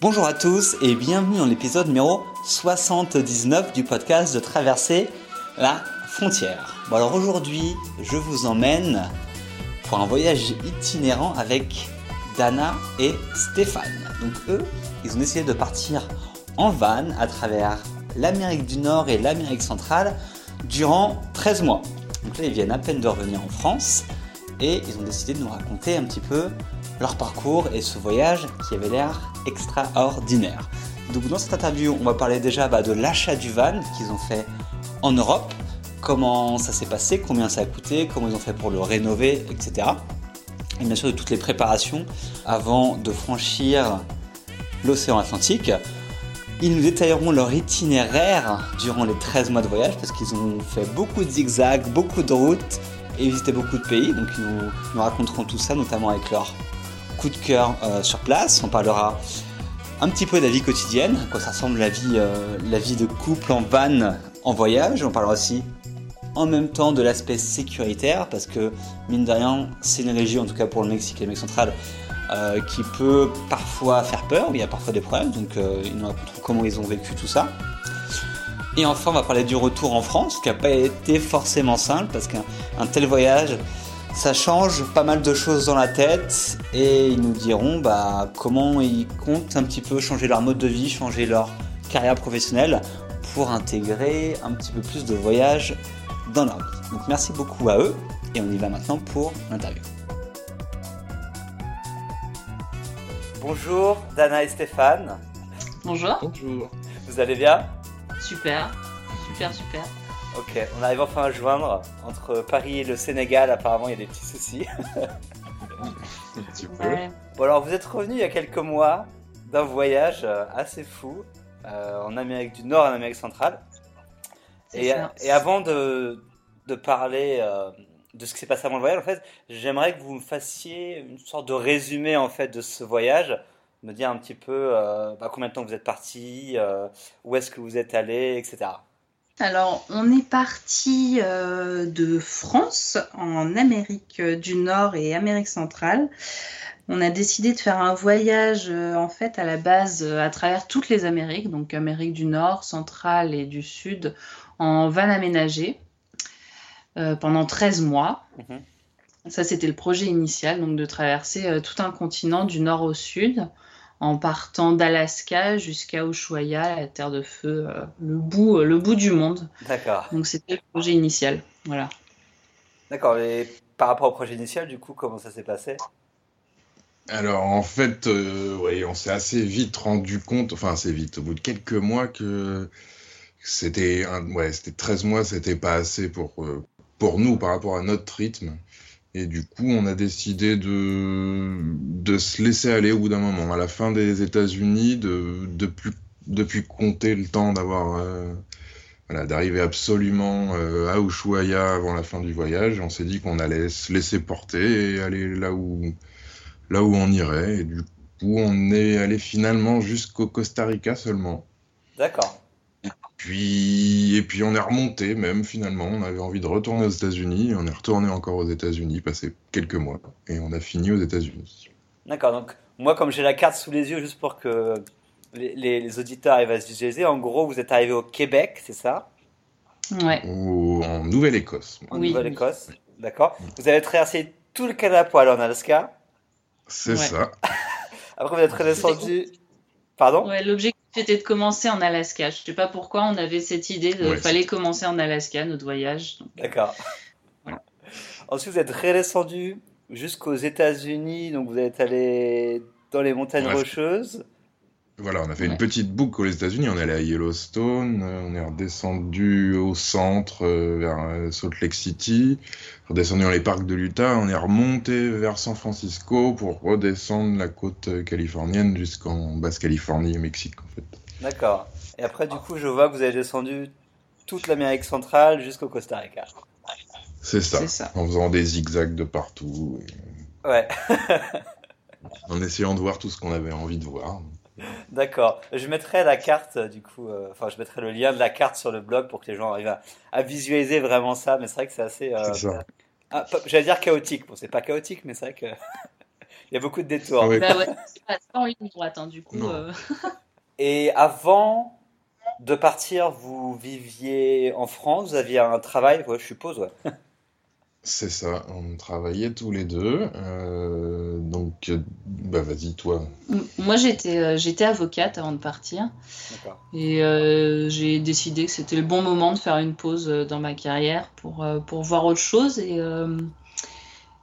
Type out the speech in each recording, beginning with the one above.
Bonjour à tous et bienvenue dans l'épisode numéro 79 du podcast de Traverser la frontière. Bon alors aujourd'hui, je vous emmène pour un voyage itinérant avec Dana et Stéphane. Donc eux, ils ont décidé de partir en van à travers l'Amérique du Nord et l'Amérique centrale durant 13 mois. Donc là, ils viennent à peine de revenir en France et ils ont décidé de nous raconter un petit peu leur parcours et ce voyage qui avait l'air extraordinaire. Donc dans cette interview, on va parler déjà bah, de l'achat du van qu'ils ont fait en Europe, comment ça s'est passé, combien ça a coûté, comment ils ont fait pour le rénover, etc. Et bien sûr de toutes les préparations avant de franchir l'océan Atlantique. Ils nous détailleront leur itinéraire durant les 13 mois de voyage parce qu'ils ont fait beaucoup de zigzags, beaucoup de routes et visité beaucoup de pays. Donc ils nous, nous raconteront tout ça, notamment avec leur coup de cœur euh, sur place. On parlera un petit peu de la vie quotidienne, quoi ça ressemble la vie, euh, la vie de couple en van en voyage. On parlera aussi en même temps de l'aspect sécuritaire, parce que mine de rien, c'est une région, en tout cas pour le Mexique et l'Amérique centrale, euh, qui peut parfois faire peur, il y a parfois des problèmes, donc ils nous raconteront comment ils ont vécu tout ça. Et enfin, on va parler du retour en France, qui n'a pas été forcément simple, parce qu'un tel voyage, ça change pas mal de choses dans la tête et ils nous diront bah, comment ils comptent un petit peu changer leur mode de vie, changer leur carrière professionnelle pour intégrer un petit peu plus de voyage dans leur vie. Donc merci beaucoup à eux et on y va maintenant pour l'interview. Bonjour Dana et Stéphane. Bonjour. Bonjour. Vous allez bien? Super, super, super. Ok, on arrive enfin à joindre entre Paris et le Sénégal. Apparemment, il y a des petits soucis. Un petit peu. Ouais. Bon, alors vous êtes revenu il y a quelques mois d'un voyage euh, assez fou euh, en Amérique du Nord et en Amérique centrale. C'est Et, ça. et avant de, de parler euh, de ce qui s'est passé avant le voyage, en fait, j'aimerais que vous me fassiez une sorte de résumé en fait de ce voyage, me dire un petit peu euh, bah, combien de temps vous êtes parti, euh, où est-ce que vous êtes allé, etc. Alors, on est parti euh, de France en Amérique du Nord et Amérique centrale. On a décidé de faire un voyage euh, en fait à la base euh, à travers toutes les Amériques, donc Amérique du Nord, centrale et du Sud, en van aménagé euh, pendant 13 mois. Mhm. Ça, c'était le projet initial, donc de traverser euh, tout un continent du nord au sud, en partant d'Alaska jusqu'à Ushuaia, la terre de feu, euh, le bout, euh, le bout du monde. D'accord. Donc c'était le projet initial. Voilà. D'accord. Et par rapport au projet initial, du coup, comment ça s'est passé? Alors en fait, euh, ouais, on s'est assez vite rendu compte, enfin assez vite, au bout de quelques mois, que c'était un, ouais, c'était 13 mois, c'était pas assez pour, euh, pour nous par rapport à notre rythme. Et du coup, on a décidé de, de se laisser aller au bout d'un moment. À la fin des États-Unis, de, de plus, de plus compter le temps d'avoir, euh, voilà, d'arriver absolument euh, à Ushuaia avant la fin du voyage. On s'est dit qu'on allait se laisser porter et aller là où, là où on irait. Et du coup, on est allé finalement jusqu'au Costa Rica seulement. D'accord. Puis, et puis on est remonté même finalement. On avait envie de retourner aux États-Unis. On est retourné encore aux États-Unis, passé quelques mois. Et on a fini aux États-Unis. D'accord, donc moi comme j'ai la carte sous les yeux, juste pour que les, les- les auditeurs arrivent à se visualiser, en gros vous êtes arrivé au Québec, c'est ça? Ouais. Au- en Nouvelle-Écosse. En Oui, Nouvelle-Écosse, d'accord Vous avez traversé tout le Canada en Alaska, C'est Ouais. ça. après vous êtes redescendu... Pardon Ouais, L'objectif était de commencer en Alaska. Je sais pas pourquoi on avait cette idée de Ouais, fallait commencer en Alaska notre voyage. D'accord. Voilà. Ensuite vous êtes redescendu jusqu'aux États-Unis, donc vous êtes allé dans les montagnes Ouais. rocheuses. Voilà, on a fait Ouais. une petite boucle aux États-Unis. On est allé à Yellowstone, euh, on est redescendu au centre euh, vers euh, Salt Lake City, redescendu dans les parcs de l'Utah, on est remonté vers San Francisco pour redescendre la côte californienne jusqu'en Basse-Californie et Mexique en fait. D'accord. Et après du coup je vois que vous avez descendu toute l'Amérique centrale jusqu'au Costa Rica. C'est ça. En faisant des zigzags de partout, et Ouais. en essayant de voir tout ce qu'on avait envie de voir. D'accord. Je mettrai la carte, euh, du coup, euh, enfin, je mettrai le lien de la carte sur le blog pour que les gens arrivent à, à visualiser vraiment ça. Mais c'est vrai que c'est assez, euh, ça. ah, j'allais dire chaotique. Bon, c'est pas chaotique, mais c'est vrai que Il y a beaucoup de détours. Ouais. Bah ouais, c'est pas, pas en ligne droite, hein, du coup. Euh... Et avant de partir, vous viviez en France, vous aviez un travail, ouais, je suppose, ouais. C'est ça, on travaillait tous les deux. Euh, donc, bah vas-y, toi. Moi, j'étais, euh, j'étais avocate avant de partir. Et euh, j'ai décidé que c'était le bon moment de faire une pause dans ma carrière pour, pour voir autre chose et,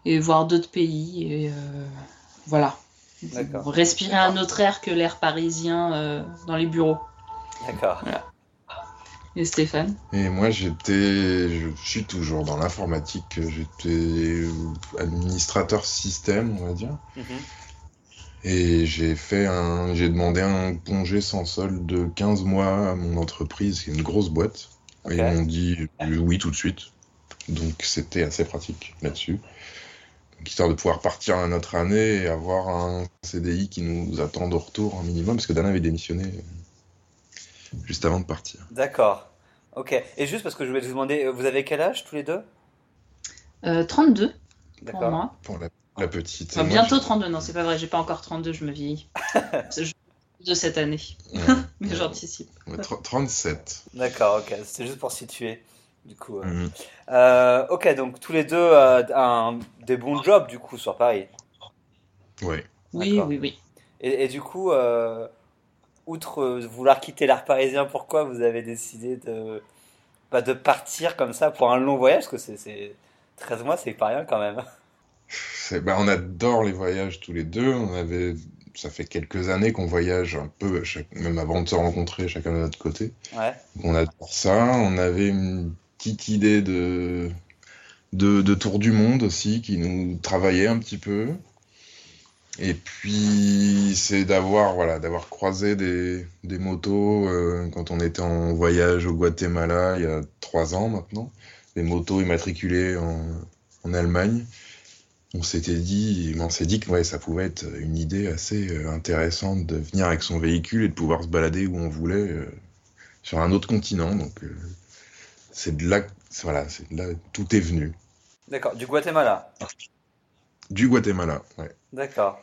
et voir d'autres pays. Et voilà. Respirer un autre air que l'air parisien dans les bureaux. D'accord. Et Stéphane? Et moi, j'étais, je suis toujours dans l'informatique. J'étais administrateur système, on va dire. Mhm. Et j'ai fait un, j'ai demandé un congé sans solde de 15 mois à mon entreprise, qui est une grosse boîte. Et ils m'ont dit oui tout de suite. Donc c'était assez pratique là-dessus. histoire de pouvoir partir à notre année et avoir un CDI qui nous attend de retour un minimum, parce que Dana avait démissionné juste avant de partir. D'accord. Ok. Et juste parce que je voulais vous demander, euh, vous avez quel âge tous les deux? Euh, 32 pour moi. Pour la, petite. bientôt 32, non, c'est pas vrai, j'ai pas encore 32, je me vieillis. de cette année. Mais j'anticipe. 37. D'accord, ok. C'est juste pour situer. Du coup. Euh. Mhm. Euh, ok, donc tous les deux un, des bons jobs du coup sur Paris. Oui. Oui, oui, oui. Et, et du coup, outre vouloir quitter l'art parisien, pourquoi vous avez décidé de, bah, de partir comme ça pour un long voyage? Parce que c'est 13 mois, c'est pas rien quand même. Bah, on adore les voyages tous les deux. On avait, ça fait quelques années qu'on voyage un peu, même avant de se rencontrer, chacun de notre côté. Ouais. On adore ça. On avait une petite idée de, de, de tour du monde aussi qui nous travaillait un petit peu. Et puis, c'est d'avoir voilà, d'avoir croisé des, des motos euh, quand on était en voyage au Guatemala il y a trois ans maintenant, des motos immatriculées en, en Allemagne. On s'était dit, on s'est dit que ouais, ça pouvait être une idée assez euh, intéressante de venir avec son véhicule et de pouvoir se balader où on voulait euh, sur un autre continent. Donc, c'est de là, voilà, c'est de là, tout est venu. D'accord, du Guatemala. Du Guatemala, ouais. D'accord.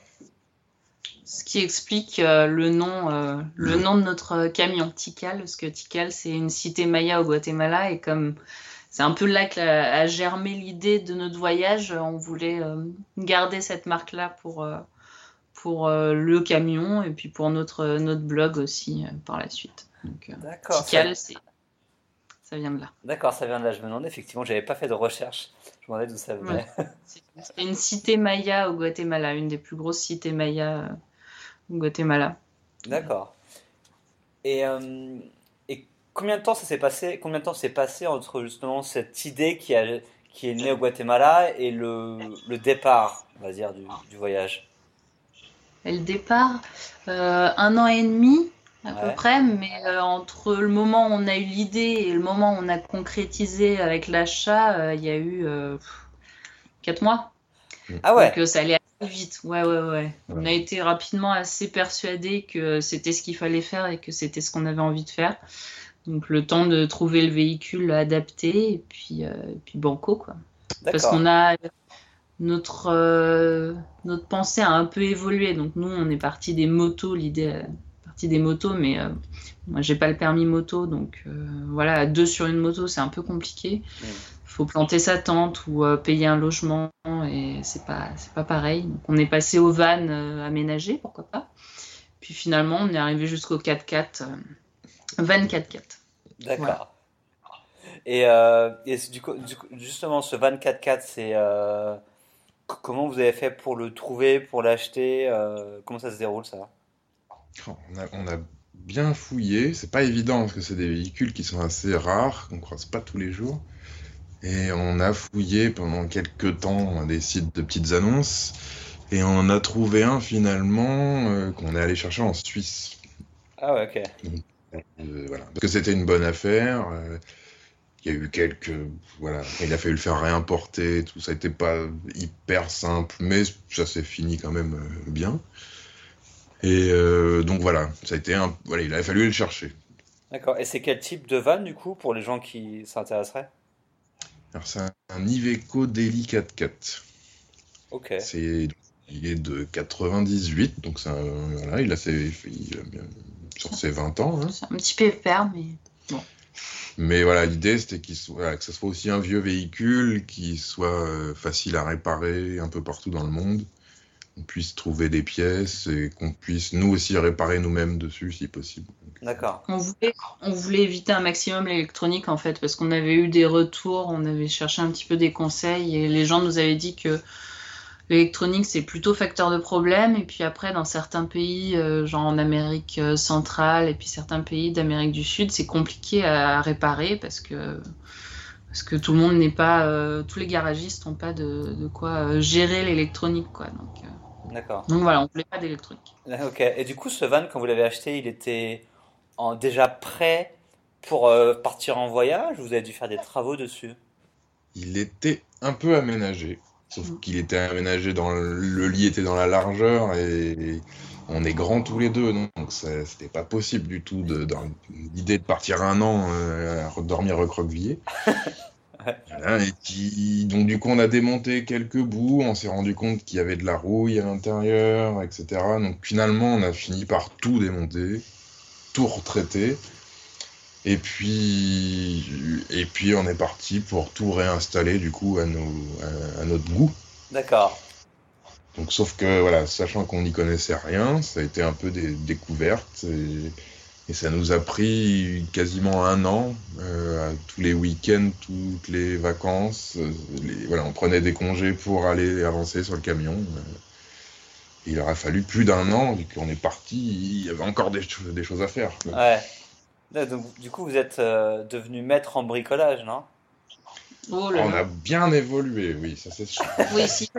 Ce qui explique euh, le, nom, euh, le nom de notre camion, Tikal, parce que Tikal, c'est une cité maya au Guatemala, et comme c'est un peu là qu'a germé l'idée de notre voyage, on voulait euh, garder cette marque-là pour, pour le camion, et puis pour notre, notre blog aussi par la suite. D'accord. Tikal, c'est ça vient de là. D'accord, ça vient de là. Je me demandais, effectivement, j'avais pas fait de recherche. Je me demandais d'où ça venait. C'est une cité maya au Guatemala, une des plus grosses cités maya au Guatemala. D'accord. Et, euh, et combien de temps ça s'est passé Combien de temps s'est passé entre justement cette idée qui, a, qui est née au Guatemala et le, le départ, on va dire, du, du voyage? Et le départ, euh, un an et demi à peu près, mais euh, entre le moment où on a eu l'idée et le moment où on a concrétisé avec l'achat, euh, il y a eu 4 euh, mois. Ah ouais Donc ça allait assez vite. Ouais, ouais, ouais, On a été rapidement assez persuadés que c'était ce qu'il fallait faire et que c'était ce qu'on avait envie de faire. Donc le temps de trouver le véhicule adapté et puis, puis banco, quoi. Parce qu'on a notre, notre pensée a un peu évolué. Donc nous, on est parti des motos, l'idée des motos, mais euh, moi j'ai pas le permis moto, donc euh, voilà, deux sur une moto c'est un peu compliqué. Faut planter sa tente ou euh, payer un logement et c'est pas c'est pas pareil. Donc on est passé au van aménagé, pourquoi pas. Puis finalement on est arrivé jusqu'au 4x4, van 4x4. D'accord. Et, et du, coup, justement, ce van 4x4, c'est comment vous avez fait pour le trouver, pour l'acheter Comment ça se déroule ça? On a, bien fouillé. C'est pas évident parce que c'est des véhicules qui sont assez rares, qu'on croise pas tous les jours. Et on a fouillé pendant quelques temps des sites de petites annonces. Et on a trouvé un finalement euh, qu'on est allé chercher en Suisse. Ah ouais, ok. Euh, voilà. Parce que c'était une bonne affaire. Euh, il y a eu quelques. Voilà. Il a fallu le faire réimporter. Tout ça n'était pas hyper simple, mais ça s'est fini quand même bien. Et euh, donc voilà, ça a été un, voilà, il a fallu le chercher. D'accord. Et c'est quel type de van du coup pour les gens qui s'intéresseraient? Alors c'est un Iveco Daily 4x4. Ok. C'est il est de 98, donc ça, voilà, il a ses, sur ses 20 ans. Hein. C'est un petit pépère, mais bon. Mais voilà, l'idée c'était qu'il soit, que ce soit aussi un vieux véhicule qui soit euh, facile à réparer un peu partout dans le monde, qu'on puisse trouver des pièces et qu'on puisse nous aussi réparer nous-mêmes dessus si possible. D'accord. On voulait, on voulait éviter un maximum l'électronique en fait, parce qu'on avait eu des retours, on avait cherché un petit peu des conseils et les gens nous avaient dit que l'électronique c'est plutôt facteur de problème et puis après dans certains pays euh, genre en Amérique euh, centrale et puis certains pays d'Amérique du Sud c'est compliqué à, réparer parce que parce que tout le monde n'est pas euh, tous les garagistes n'ont pas de, de quoi gérer l'électronique quoi donc D'accord. Donc voilà, on voulait pas d'électronique. Ok. Et du coup, ce van, quand vous l'avez acheté, il était en, déjà prêt pour partir en voyage ou vous avez dû faire des travaux dessus? Il était un peu aménagé. Sauf mm. qu'il était aménagé dans le, lit était dans la largeur et on est grands tous les deux, donc c'était pas possible du tout de, dans l'idée de partir un an euh, à dormir recroquevillé. et donc du coup on a démonté quelques bouts, on s'est rendu compte qu'il y avait de la rouille à l'intérieur, etc. Donc finalement on a fini par tout démonter, tout retraiter. Et puis, et puis on est parti pour tout réinstaller du coup à, nos, à, notre goût. D'accord. Donc sauf que voilà, sachant qu'on n'y connaissait rien, ça a été un peu des découvertes et, et ça nous a pris quasiment un an, euh, tous les week-ends, toutes les vacances. Euh, les, voilà, on prenait des congés pour aller avancer sur le camion. Euh, il aura fallu plus d'un an, vu qu'on est parti, il y avait encore des, des choses à faire. Ouais. Donc, du coup, vous êtes euh, devenu maître en bricolage, non? Oh On a bien évolué, oui, ça c'est sûr. oui, si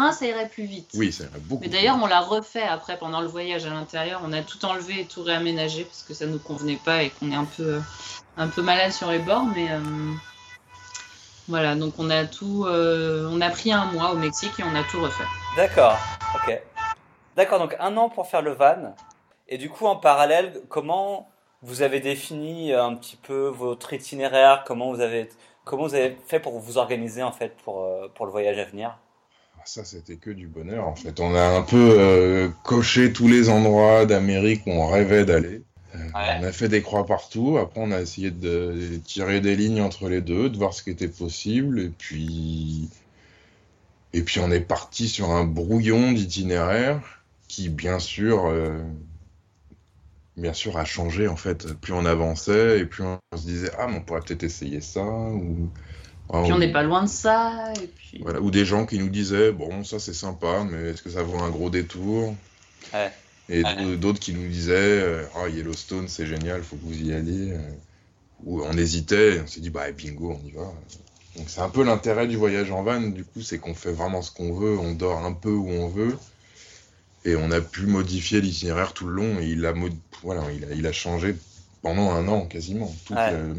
un, ça irait plus vite. Oui, ça irait beaucoup. Mais d'ailleurs, on l'a refait après pendant le voyage à l'intérieur. On a tout enlevé et tout réaménagé parce que ça nous convenait pas et qu'on est un peu, un peu malade sur les bords. Mais euh, voilà, donc on a tout, euh, on a pris un mois au Mexique et on a tout refait. D'accord, ok. D'accord, donc un an pour faire le van. Et du coup, en parallèle, comment vous avez défini un petit peu votre itinéraire, comment vous avez, comment vous avez fait pour vous organiser en fait pour, euh, pour le voyage à venir? Ça, c'était que du bonheur en fait. On a un peu euh, coché tous les endroits d'Amérique où on rêvait d'aller. Euh, on a fait des croix partout. Après, on a essayé de tirer des lignes entre les deux, de voir ce qui était possible. Et puis, et puis on est parti sur un brouillon d'itinéraire qui, bien sûr, bien sûr, a changé en fait. Plus on avançait et plus on se disait ah, mais on pourrait peut-être essayer ça ou. Ah, puis on n'est pas loin de ça. Et puis... voilà. Ou des gens qui nous disaient bon, ça c'est sympa, mais est-ce que ça vaut un gros détour ouais. Et d'autres qui nous disaient ah, Yellowstone c'est génial, faut que vous y alliez. Ou on hésitait, on s'est dit bah bingo, on y va. Donc c'est un peu l'intérêt du voyage en van, du coup, c'est qu'on fait vraiment ce qu'on veut, on dort un peu où on veut. Et on a pu modifier l'itinéraire tout le long. Et il a, voilà, il a, il a changé pendant un an quasiment. même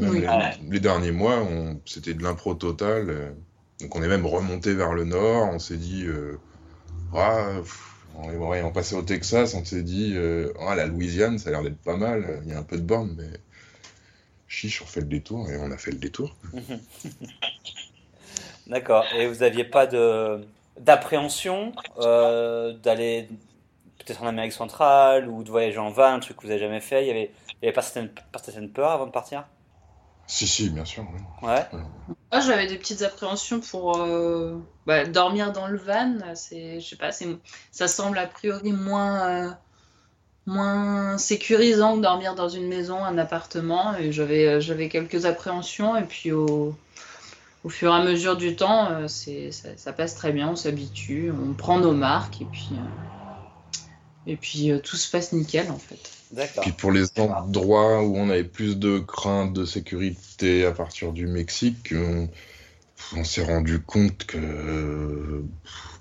les, derniers mois, c'était de l'impro total. Donc on est même remonté vers le nord. On s'est dit, euh, ah, on, est, on passait au Texas. On s'est dit, euh, ah, la Louisiane, ça a l'air d'être pas mal. Il y a un peu de borne, mais chiche, on fait le détour. Et on a fait le détour. D'accord. Et vous n'aviez pas de d'appréhension euh, d'aller peut-être en Amérique centrale ou de voyager en van, un truc que vous n'avez jamais fait Il n'y avait, y avait pas, certaines, pas certaines peurs avant de partir? Si, si, bien sûr. Ouais. Moi, j'avais des petites appréhensions pour euh, bah, dormir dans le van. C'est, je sais pas, c'est, ça semble a priori moins, euh, moins sécurisant que dormir dans une maison, un appartement. Et j'avais, euh, j'avais quelques appréhensions. Et puis au, au fur et à mesure du temps, c'est, ça, ça, passe très bien. On s'habitue, on prend nos marques et puis. Et puis euh, tout se passe nickel en fait. Puis pour les endroits où on avait plus de crainte de sécurité à partir du Mexique, on, s'est rendu compte que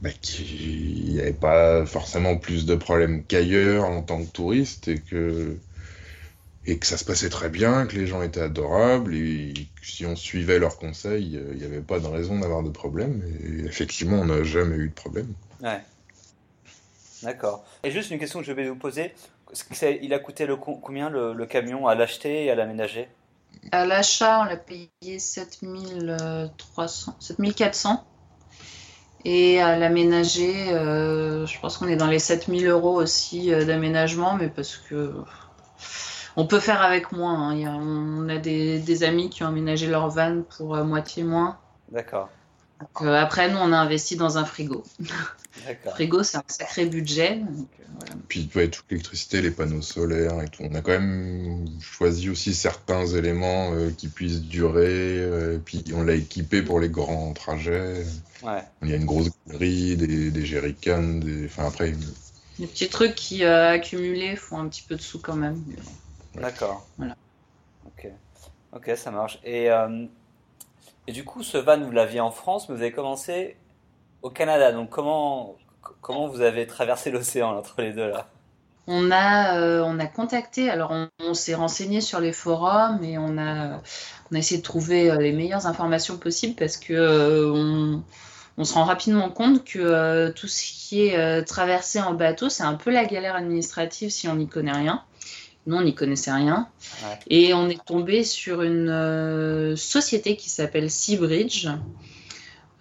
bah, qu'il n'y avait pas forcément plus de problèmes qu'ailleurs en tant que touriste et que et que ça se passait très bien, que les gens étaient adorables et que si on suivait leurs conseils, il n'y avait pas de raison d'avoir de problème. Et effectivement, on n'a jamais eu de problème. Ouais. D'accord. Et juste une question que je vais vous poser. Il a coûté le, combien le, camion à l'acheter et à l'aménager? À l'achat, on l'a payé 7300, 7400. Et à l'aménager, euh, je pense qu'on est dans les 7000 euros aussi euh, d'aménagement, mais parce que on peut faire avec moins. hein. A- on a des, des amis qui ont aménagé leur van pour euh, moitié moins. D'accord. Donc, euh, après, nous, on a investi dans un frigo. D'accord. Frigo, c'est un sacré budget. donc, euh, voilà. Puis ouais, toute l'électricité, les panneaux solaires et tout. On a quand même choisi aussi certains éléments euh, qui puissent durer. euh, puis on l'a équipé pour les grands trajets. Ouais. Il y a une grosse grille, des, des jerrycans, des... Enfin après, Des petits trucs qui, euh, accumulés, font un petit peu de sous quand même. D'accord. Voilà. Ok. Ok, ça marche. Et, euh, et du coup, ce van, vous l'aviez en France, mais vous avez commencé au Canada. Donc, comment, comment vous avez traversé l'océan entre les deux là? On a, euh, on a contacté, alors on, s'est renseigné sur les forums et on a, on a essayé de trouver euh, les meilleures informations possibles parce que euh, on, on se rend rapidement compte que tout ce qui est traversé en bateau, c'est un peu la galère administrative si on n'y connaît rien. Nous, on n'y connaissait rien. Ouais. Et on est tombé sur une euh, société qui s'appelle Seabridge.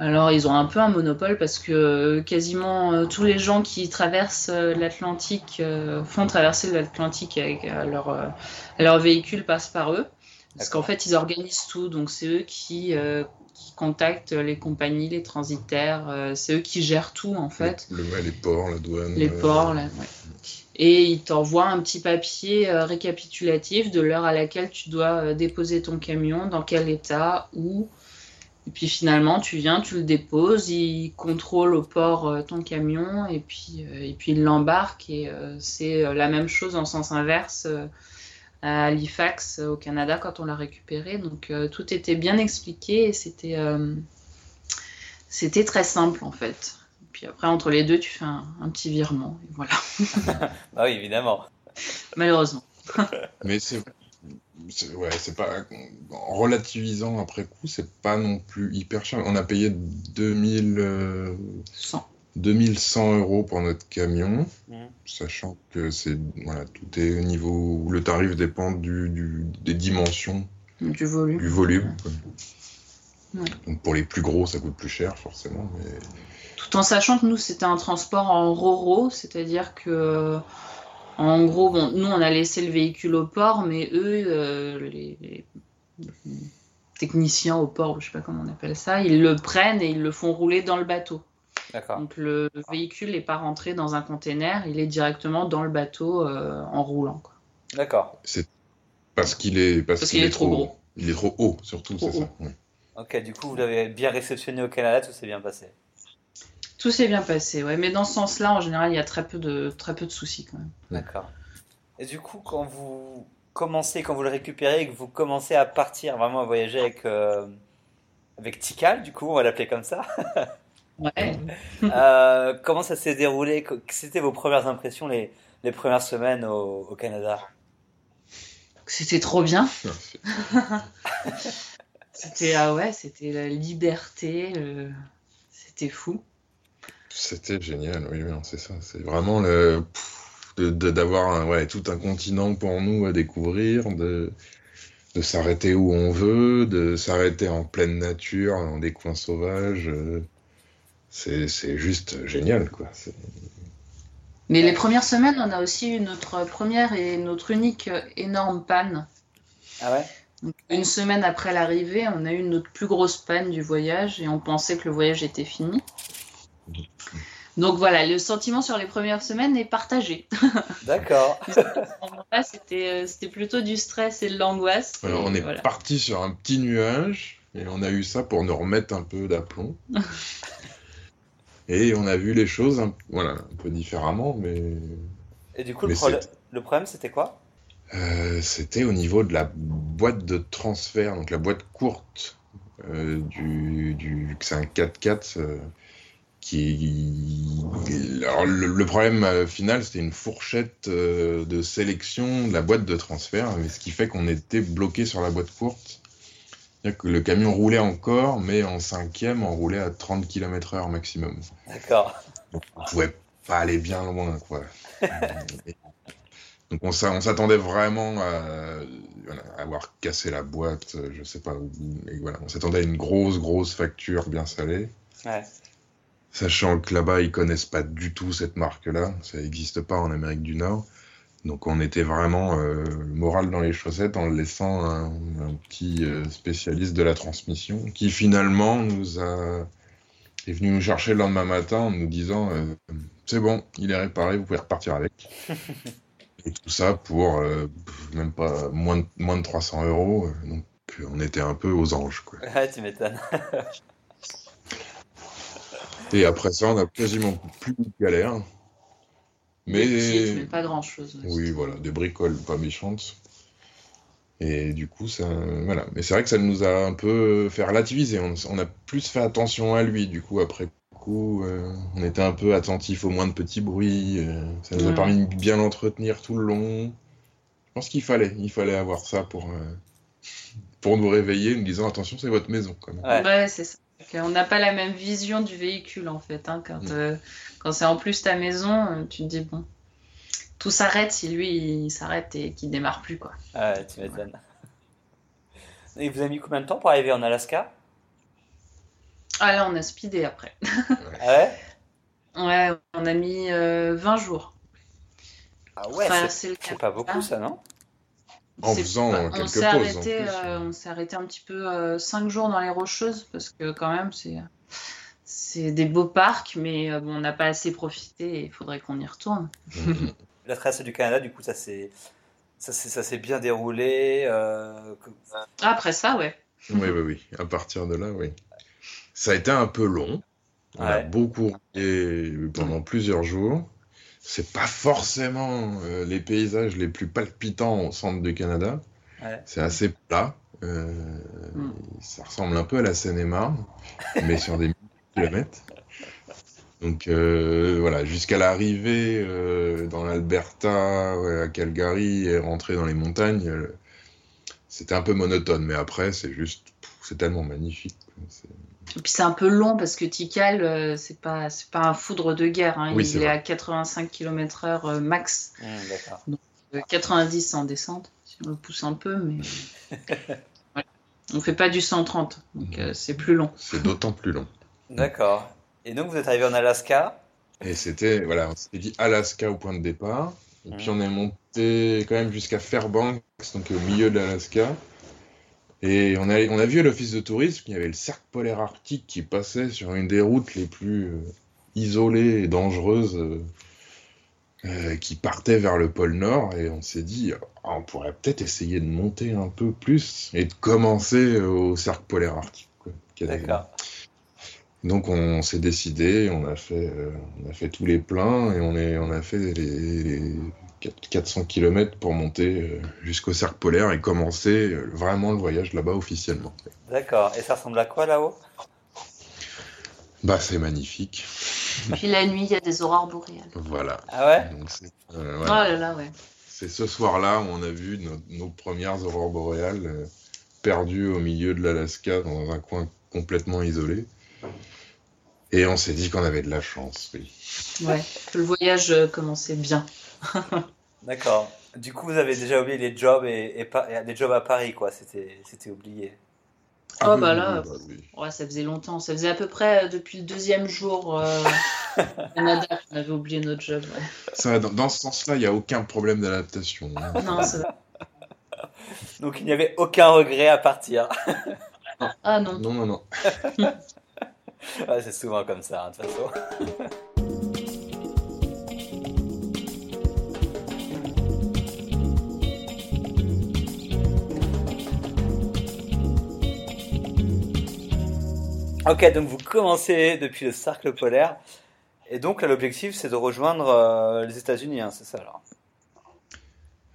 Alors, ils ont un peu un monopole parce que euh, quasiment euh, tous les gens qui traversent l'Atlantique font traverser l'Atlantique avec leur, leur véhicule passe par eux. Parce qu'en fait, ils organisent tout. Donc, c'est eux qui, qui contactent les compagnies, les transitaires. c'est eux qui gèrent tout, en fait. le, les ports, la douane. Les ports, là, ouais. Et ils t'envoient un petit papier euh, récapitulatif de l'heure à laquelle tu dois euh, déposer ton camion, dans quel état, où. Et puis finalement, tu viens, tu le déposes, ils contrôlent au port euh, ton camion et puis, et puis ils. Et c'est la même chose en sens inverse à Halifax, au Canada, quand on l'a récupéré. Donc tout était bien expliqué et c'était c'était très simple en fait. Puis après, entre les deux, tu fais un, un petit virement. Et voilà, Ah oui, évidemment. malheureusement. Mais c'est. c'est- Ouais, c'est pas. En relativisant après coup, c'est pas non plus hyper cher. On a payé 2000, euh, 100. 2100 euros pour notre camion, Mhm. sachant que c'est. Voilà, tout est au niveau. Le tarif dépend du, du- des dimensions, Du volume. du volume. Ouais. Donc pour les plus gros, ça coûte plus cher, forcément. Mais... Tout en sachant que nous, c'était un transport en roro, c'est-à-dire que, en gros, bon, nous, on a laissé le véhicule au port, mais eux, euh, les, les techniciens au port, je sais pas comment on appelle ça, ils le prennent et ils le font rouler dans le bateau. D'accord. Donc le véhicule n'est pas rentré dans un container, il est directement dans le bateau euh, en roulant. D'accord. C'est parce qu'il est, parce Parce qu'il est, est trop gros. Il est trop haut, surtout, c'est ça. Ok, du coup, vous l'avez bien réceptionné au Canada, tout s'est bien passé. Tout s'est bien passé, ouais. Mais dans ce sens-là, en général, il y a très peu de, très peu de soucis quand même. D'accord. Et du coup, quand vous commencez, quand vous le récupérez et que vous commencez à partir vraiment à voyager avec, euh, avec Tikal, du coup, on va l'appeler comme ça, Ouais. euh, comment ça s'est déroulé? C'était vos premières impressions les, les premières semaines au, au Canada? C'était trop bien. Ah, C'était ah ouais, c'était la liberté. le- C'était fou. C'était génial, oui, c'est ça. C'est vraiment le pff, de- de- d'avoir un- ouais, tout un continent pour nous à découvrir, de, de s'arrêter où on veut, de s'arrêter en pleine nature, dans des coins sauvages. euh, C'est c'est juste génial, quoi. Mais les premières semaines, on a aussi eu notre première et notre unique euh, énorme panne. Ah ouais? Donc, une semaine après l'arrivée, on a eu notre plus grosse panne du voyage et on pensait que le voyage était fini. Donc voilà, le sentiment sur les premières semaines est partagé. D'accord. C'était euh, c'était plutôt du stress et de l'angoisse. Alors, on est voilà. parti sur un petit nuage et on a eu ça pour nous remettre un peu d'aplomb. et on a vu les choses un, voilà, un peu différemment, mais Et du coup, le, Mais problème, c'est- le problème, c'était quoi? Euh, c'était au niveau de la boîte de transfert, donc la boîte courte euh, du, du c'est un 4x4 euh, qui alors le, le problème euh, final c'était une fourchette euh, de sélection de la boîte de transfert mais ce qui fait qu'on était bloqué sur la boîte courte c'est-à-dire que le camion roulait encore mais en cinquième on roulait à 30 km heure maximum D'accord. on pouvait pas aller bien loin, quoi. Donc on s'a- on s'attendait vraiment à, voilà, à avoir cassé la boîte, je sais pas où. Et voilà, on s'attendait à une grosse, grosse facture bien salée. Ouais. Sachant que là-bas, ils connaissent pas du tout cette marque-là. Ça n'existe pas en Amérique du Nord. Donc on était vraiment euh, moral dans les chaussettes en laissant un, un petit euh, spécialiste de la transmission qui finalement nous a est venu nous chercher le lendemain matin en nous disant euh, c'est bon, il est réparé, vous pouvez repartir avec. Et tout ça pour même pas moins de, moins de 300 euros. Donc on était un peu aux anges. Quoi. Ouais, tu m'étonnes. Et après ça, on a quasiment plus de galère. Des petites, Mais mais pas grand chose. oui, voilà, des bricoles pas méchantes. Et du coup, ça, voilà. Mais c'est vrai que ça nous a un peu fait relativiser. On, on a plus fait attention à lui. Du coup, après coup, euh, on était un peu attentif au moins de petits bruits. euh, ça nous a permis de bien l'entretenir tout le long. Je pense qu'il fallait, il fallait avoir ça pour, euh, pour nous réveiller, nous disant attention, c'est votre maison. Quand même. Ouais. Ouais, c'est ça. On n'a pas la même vision du véhicule en fait. hein, quand Mm. euh, quand c'est en plus ta maison, euh, tu te dis bon, tout s'arrête si lui il s'arrête et qu'il démarre plus quoi. Ouais, tu m'étonnes. Et vous avez mis combien de temps pour arriver en Alaska? Ah là on a speedé après. Ah ouais? Ouais, on a mis euh, 20 jours. Ah ouais, Enfin, c'est pas beaucoup ça, non? En faisant, pas- euh, on quelques s'est arrêté, euh, on s'est arrêté un petit peu 5 jours dans les Rocheuses parce que quand même c'est c'est des beaux parcs, mais euh, bon, on n'a pas assez profité et il faudrait qu'on y retourne. La traversée du Canada, du coup, ça s'est ça s'est bien déroulé. euh, Après ça, ouais. Oui, oui, oui. À partir de là, oui. Ça a été un peu long. On a beaucoup roulé pendant plusieurs jours. C'est pas forcément euh, les paysages les plus palpitants au centre du Canada. Ouais. C'est assez plat. Euh, Mm. Ça ressemble un peu à la Seine-et-Marne, mais sur des kilomètres. Donc euh, voilà, jusqu'à l'arrivée dans l'Alberta, ouais, à Calgary et rentrer dans les montagnes, c'était un peu monotone. Mais après, c'est juste, c'est tellement magnifique. C'est- puis c'est un peu long parce que Tikal, euh, c'est pas, c'est pas un foudre de guerre. hein. Oui, Il est vrai. à 85 km/h euh, max, D'accord. Euh, 90 en descente, si on le pousse un peu, mais Ouais. on fait pas du 130, donc euh, c'est plus long. C'est d'autant plus long. D'accord. Et donc vous êtes arrivé en Alaska? Et c'était, voilà, on s'était dit Alaska au point de départ. Et puis Mhm. on est monté quand même jusqu'à Fairbanks, donc au milieu de l'Alaska. Et on a, on a vu à l'office de tourisme qu'il y avait le cercle polaire arctique qui passait sur une des routes les plus euh, isolées et dangereuses euh, euh, qui partait vers le pôle Nord. Et on s'est dit, Ah, on pourrait peut-être essayer de monter un peu plus et de commencer au cercle polaire arctique. D'accord. donc on s'est décidé, on a fait, euh, on a fait tous les pleins et on, est, on a fait les, les 4- 400 km pour monter euh, jusqu'au cercle polaire et commencer euh, vraiment le voyage là-bas officiellement. D'accord. Et ça ressemble à quoi là-haut? Bah c'est magnifique, Puis la nuit, il y a des aurores boréales. voilà. Ah ouais? Donc c'est euh, Oh là là, ouais. C'est ce soir-là où on a vu nos, nos premières aurores boréales euh, perdues au milieu de l'Alaska dans un coin complètement isolé. Et on s'est dit qu'on avait de la chance, oui. ouais. Que le voyage commençait bien. D'accord. Du coup, vous avez déjà oublié les jobs et, et, pa- et les jobs à Paris, quoi. C'était c'était oublié. Oh, oui, bah là, oui, bah oui. Ouais, ça faisait longtemps. Ça faisait à peu près euh, depuis le deuxième jour euh, Canada qu'on avait oublié notre job. ouais. Ça, dans, dans ce sens-là, il n'y a aucun problème d'adaptation. hein. Non, ça va. Donc il n'y avait aucun regret à partir. Ah non. Non, non, non. Ouais, c'est souvent comme ça, hein, de toute façon. Ok, donc vous commencez depuis le cercle polaire. Et donc l'objectif, c'est de rejoindre euh, les États-Unis, hein, c'est ça alors?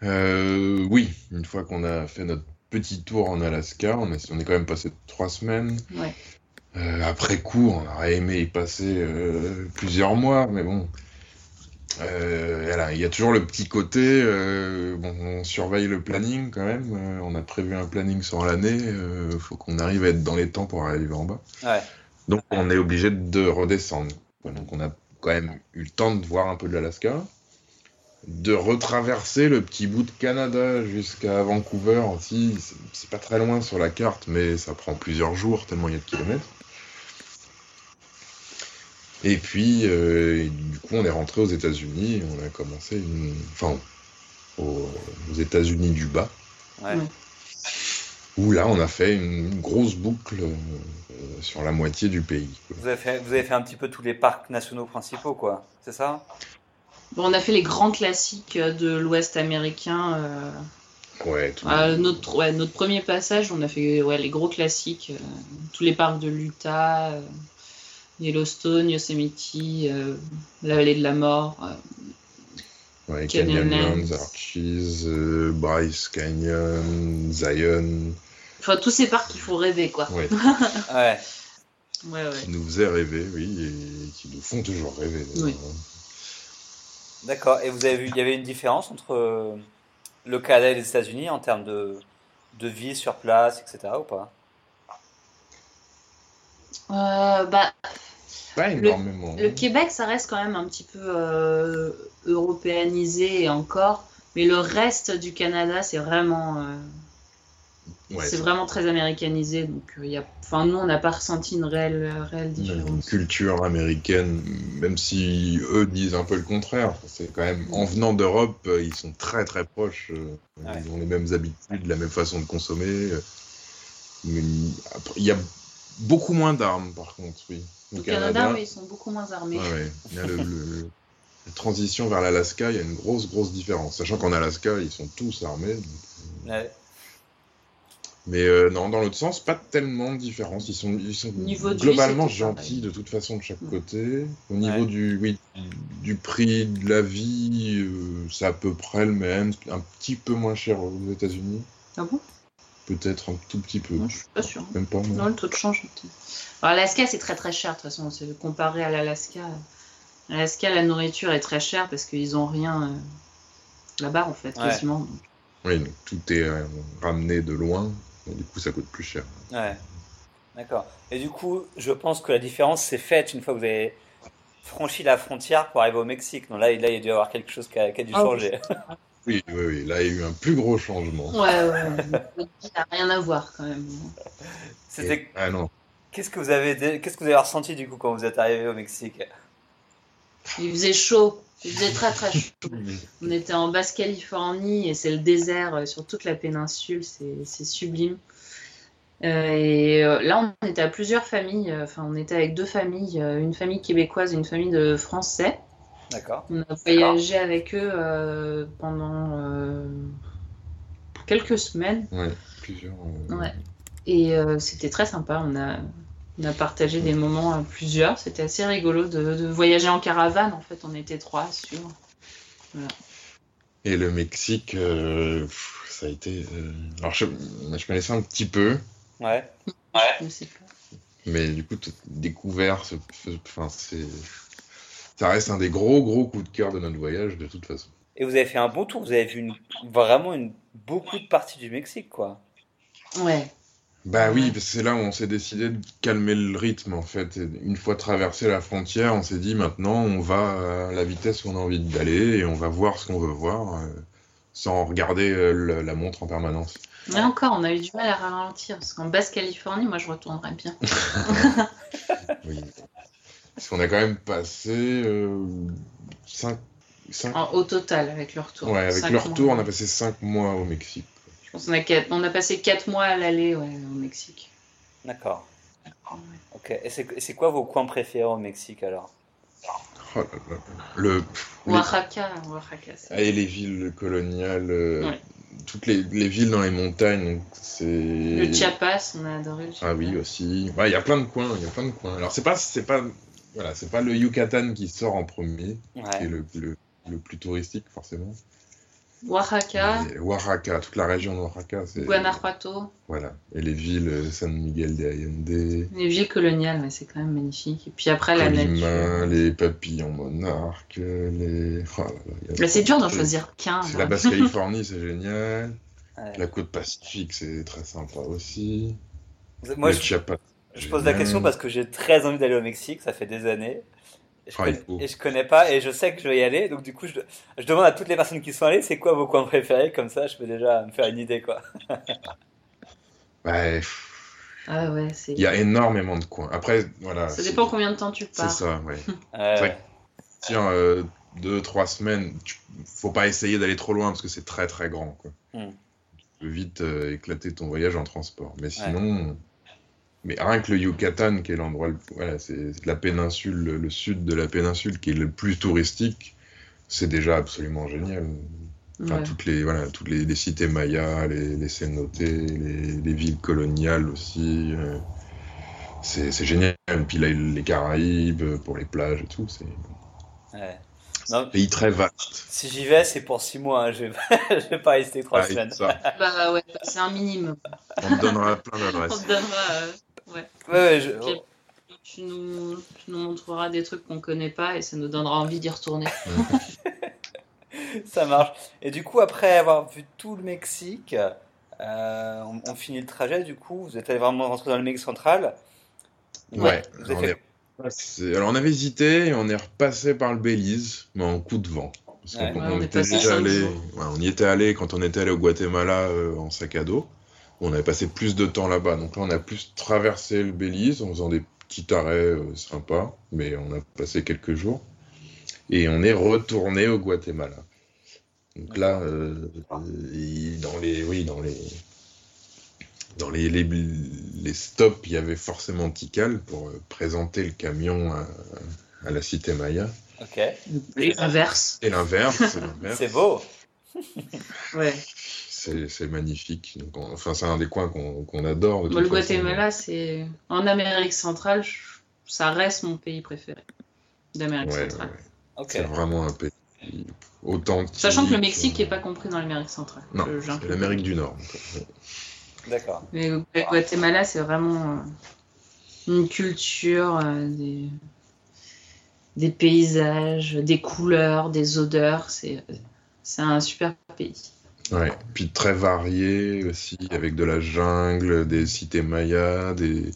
Euh, oui, une fois qu'on a fait notre petit tour en Alaska, on est, on est quand même passé trois semaines. Ouais. Euh, après coup, on aurait aimé y passer euh, plusieurs mois, mais bon. Euh, voilà, il y a toujours le petit côté, euh, bon, on surveille le planning quand même. euh, on a prévu un planning sur l'année. Il faut qu'on arrive à être dans les temps pour arriver en bas. Ouais. Donc on est obligé de redescendre. Donc on a quand même eu le temps de voir un peu de l'Alaska, de retraverser le petit bout de Canada jusqu'à Vancouver aussi. C'est- C'est pas très loin sur la carte, mais ça prend plusieurs jours tellement il y a de kilomètres. Et puis, euh, du coup, on est rentré aux États-Unis. On a commencé une. Enfin, aux, aux États-Unis du bas. Ouais. Ouais. Où là, on a fait une grosse boucle euh, sur la moitié du pays. quoi. Vous avez, fait, vous avez fait un petit peu tous les parcs nationaux principaux, quoi. C'est ça? Bon, on a fait les grands classiques de l'Ouest américain. euh, Ouais, tout. euh, notre, ouais, notre premier passage, on a fait ouais, les gros classiques, euh, tous les parcs de l'Utah, euh, Yellowstone, Yosemite, euh, la vallée de la mort. euh, Ouais, Canyonlands. Archies, euh, Bryce Canyon, Zion. Enfin, tous ces parcs qui font rêver, quoi. Ouais, Ouais. Ouais, ouais. qui nous faisaient rêver, oui, et qui nous font toujours rêver. Oui. D'accord. Et vous avez vu, il y avait une différence entre euh, le Canada et les États-Unis en termes de, de vie sur place, etc. ou pas? Bah, Pas Le- énormément. le Québec, ça reste quand même un petit peu euh, européanisé encore. Mais le reste du Canada, c'est vraiment, euh, Ouais, c'est vraiment très américanisé. Donc, euh, il y a, enfin, nous, on n'a pas ressenti une réelle, réelle une différence. culture américaine, même si eux disent un peu le contraire. C'est quand même, en venant d'Europe, euh, ils sont très très proches. euh, Ouais. Ils ont les mêmes habitudes, la même façon de consommer. euh. Mais après, il y a beaucoup moins d'armes, par contre, oui. Au Canada, oui, ils sont beaucoup moins armés. Ouais, ouais. Il y a le- le- la transition vers l'Alaska, il y a une grosse, grosse différence. Sachant qu'en Alaska, ils sont tous armés. donc- Ouais. Mais euh, non, dans l'autre sens, pas tellement de différence. Ils sont, ils sont globalement gentils de toute façon de chaque Mm. côté. Au niveau Ouais. du, oui, du prix de la vie, euh, c'est à peu près le même. Un petit peu moins cher aux États-Unis. Ah bon? Peut-être un tout petit peu. Non, je suis pas sûre. Même pas. non. Non, le taux de change. peut-être. Alors, Alaska, c'est très très cher de toute façon. C'est comparé à l'Alaska. L'Alaska, la nourriture est très chère parce qu'ils ont rien euh, là-bas en fait, Ouais. quasiment. Oui, donc tout est euh, ramené de loin. Et du coup, ça coûte plus cher. Ouais. D'accord. Et du coup, je pense que la différence s'est faite une fois que vous avez franchi la frontière pour arriver au Mexique. Non, là, là il y a dû y avoir quelque chose qui a, qui a dû Ah, changer. Oui, oui, oui. Là, il y a eu un plus gros changement. Ouais, ouais. ouais. Ça n'a rien à voir quand même. C'était Ah non. qu'est-ce que vous avez dé- qu'est-ce que vous avez ressenti du coup quand vous êtes arrivé au Mexique? Il faisait chaud. Il faisait très très chaud. On était en Basse-Californie et c'est le désert euh, sur toute la péninsule. C'est c'est sublime. Euh, et euh, là, on était à plusieurs familles. euh, Enfin, on était avec deux familles, euh, une famille québécoise et une famille de Français. D'accord. On a voyagé avec eux euh, pendant euh, quelques semaines Ouais, plusieurs. euh, Ouais. et euh, c'était très sympa. On a, on a partagé des moments à plusieurs. C'était assez rigolo de, de voyager en caravane. En fait, on était trois suivre. Et le Mexique, euh, ça a été. euh, Alors, je, je connaissais un petit peu, Ouais. Je sais pas. mais du coup, découvert, ce- enfin, c'est. Ça reste un des gros, gros coups de cœur de notre voyage, de toute façon. Et vous avez fait un bon tour. Vous avez vu une, vraiment une beaucoup de parties du Mexique, quoi. Ouais. Bah oui, c'est là où on s'est décidé de calmer le rythme, en fait. Et une fois traversé la frontière, on s'est dit maintenant, on va à la vitesse où on a envie d'aller et on va voir ce qu'on veut voir, euh, sans regarder euh, le- la montre en permanence. Mais encore, on a eu du mal à ralentir. Parce qu'en Basse-Californie, moi, je retournerais bien. Oui. Parce qu'on a quand même passé 5, En- au total, avec le retour. Ouais, avec Cinq le mois. retour, on a passé 5 mois au Mexique. Je pense qu'on a, quatre- on a passé 4 mois à l'aller ouais, au Mexique. D'accord. Ouais. Ok. Et c'est quoi vos coins préférés au Mexique alors? Oh là là. Le, les, Oaxaca, Oaxaca. c'est- et les villes coloniales, euh, Ouais. toutes les, les villes dans les montagnes, donc c'est... Le Chiapas, on a adoré le Chiapas. Ah oui, aussi. Ouais, il y a plein de coins, il y a plein de coins. Alors c'est pas, c'est pas, voilà, c'est pas le Yucatan qui sort en premier, qui est Ouais. le, le, le plus touristique forcément. Oaxaca, Mais Oaxaca, toute la région de Oaxaca, c'est Guanajuato, voilà. Et les villes, euh, San Miguel de Allende, les villes coloniales, ouais, c'est quand même magnifique. Et puis après, la nature. les papillons monarques, les. Oh là là, il y a- Mais c'est dur d'en choisir qu'un. C'est là. la Basse-Californie, c'est génial. Ouais. La côte Pacifique, c'est très sympa aussi. Moi, le je, Chiapas. Je pose la question parce que j'ai très envie d'aller au Mexique. Ça fait des années. Et je, Ah, connais, faut. et je connais pas et je sais que je vais y aller. Donc du coup, je, je demande à toutes les personnes qui sont allées, c'est quoi vos coins préférés? Comme ça, je peux déjà me faire une idée, quoi. Ouais, Ah ouais, c'est. Il y a énormément de coins. Après, voilà. Ça c'est- dépend combien de temps tu C'est pars. ça, ouais. Ouais, vrai. Tiens, euh, deux, trois semaines, tu- faut pas essayer d'aller trop loin parce que c'est très très grand. Quoi. Hmm. Tu peux vite euh, éclater ton voyage en transport. Mais sinon, mais rien que le Yucatan, qui est l'endroit, le- voilà, c'est la péninsule, le, le sud de la péninsule qui est le plus touristique, c'est déjà absolument génial. Enfin, Ouais. toutes les voilà, toutes les, les cités mayas, les, les cénotes, les, les villes coloniales aussi. euh, c'est c'est génial. Et puis là, les Caraïbes euh, pour les plages et tout, c'est ouais. Non, pays très vaste. si j'y vais, c'est pour six mois. hein. Je, vais je vais pas rester trois Ah, et semaines. Bah ouais, c'est un minimum. on te donnera plein On d'adresses. te donnera. Ouais. Ouais, ouais, je- Tu nous, tu nous montreras des trucs qu'on connaît pas et ça nous donnera envie d'y retourner. Ça marche. Et du coup, après avoir vu tout le Mexique, euh, on, on finit le trajet. Du coup, vous êtes allé vraiment rentrer dans le Mexique central? Ouais. Vous avez on fait- est repassé- Alors on avait hésité et on est repassé par le Belize, mais en coup de vent. Parce Ouais. qu'on Ouais, on était cinq allé, ouais, on y était allé quand on était allé au Guatemala euh, en sac à dos. On avait passé plus de temps là-bas, donc là on a plus traversé le Belize en faisant des petits arrêts euh, sympas, mais on a passé quelques jours et on est retourné au Guatemala. Donc là, euh, il- dans les, oui, dans les, dans les, les, les stops, il y avait forcément Tikal pour euh, présenter le camion à, à la cité Maya. Ok. Et l'inverse. Et l'inverse, c'est l'inverse. C'est beau. Ouais. C'est magnifique. Donc, on- enfin, c'est un des coins qu'on adore. de le. Guatemala, c'est. En Amérique centrale, je- ça reste mon pays préféré d'Amérique Ouais, centrale. ouais. C'est vraiment un pays authentique. Sachant que le Mexique n'est pas compris dans l'Amérique centrale. Non, l'Amérique du Nord. D'accord. Mais le Guatemala, c'est vraiment euh, une culture, euh, des... des paysages, des couleurs, des odeurs. C'est un super pays. Ouais. Puis très varié aussi, avec de la jungle, des cités mayas, des,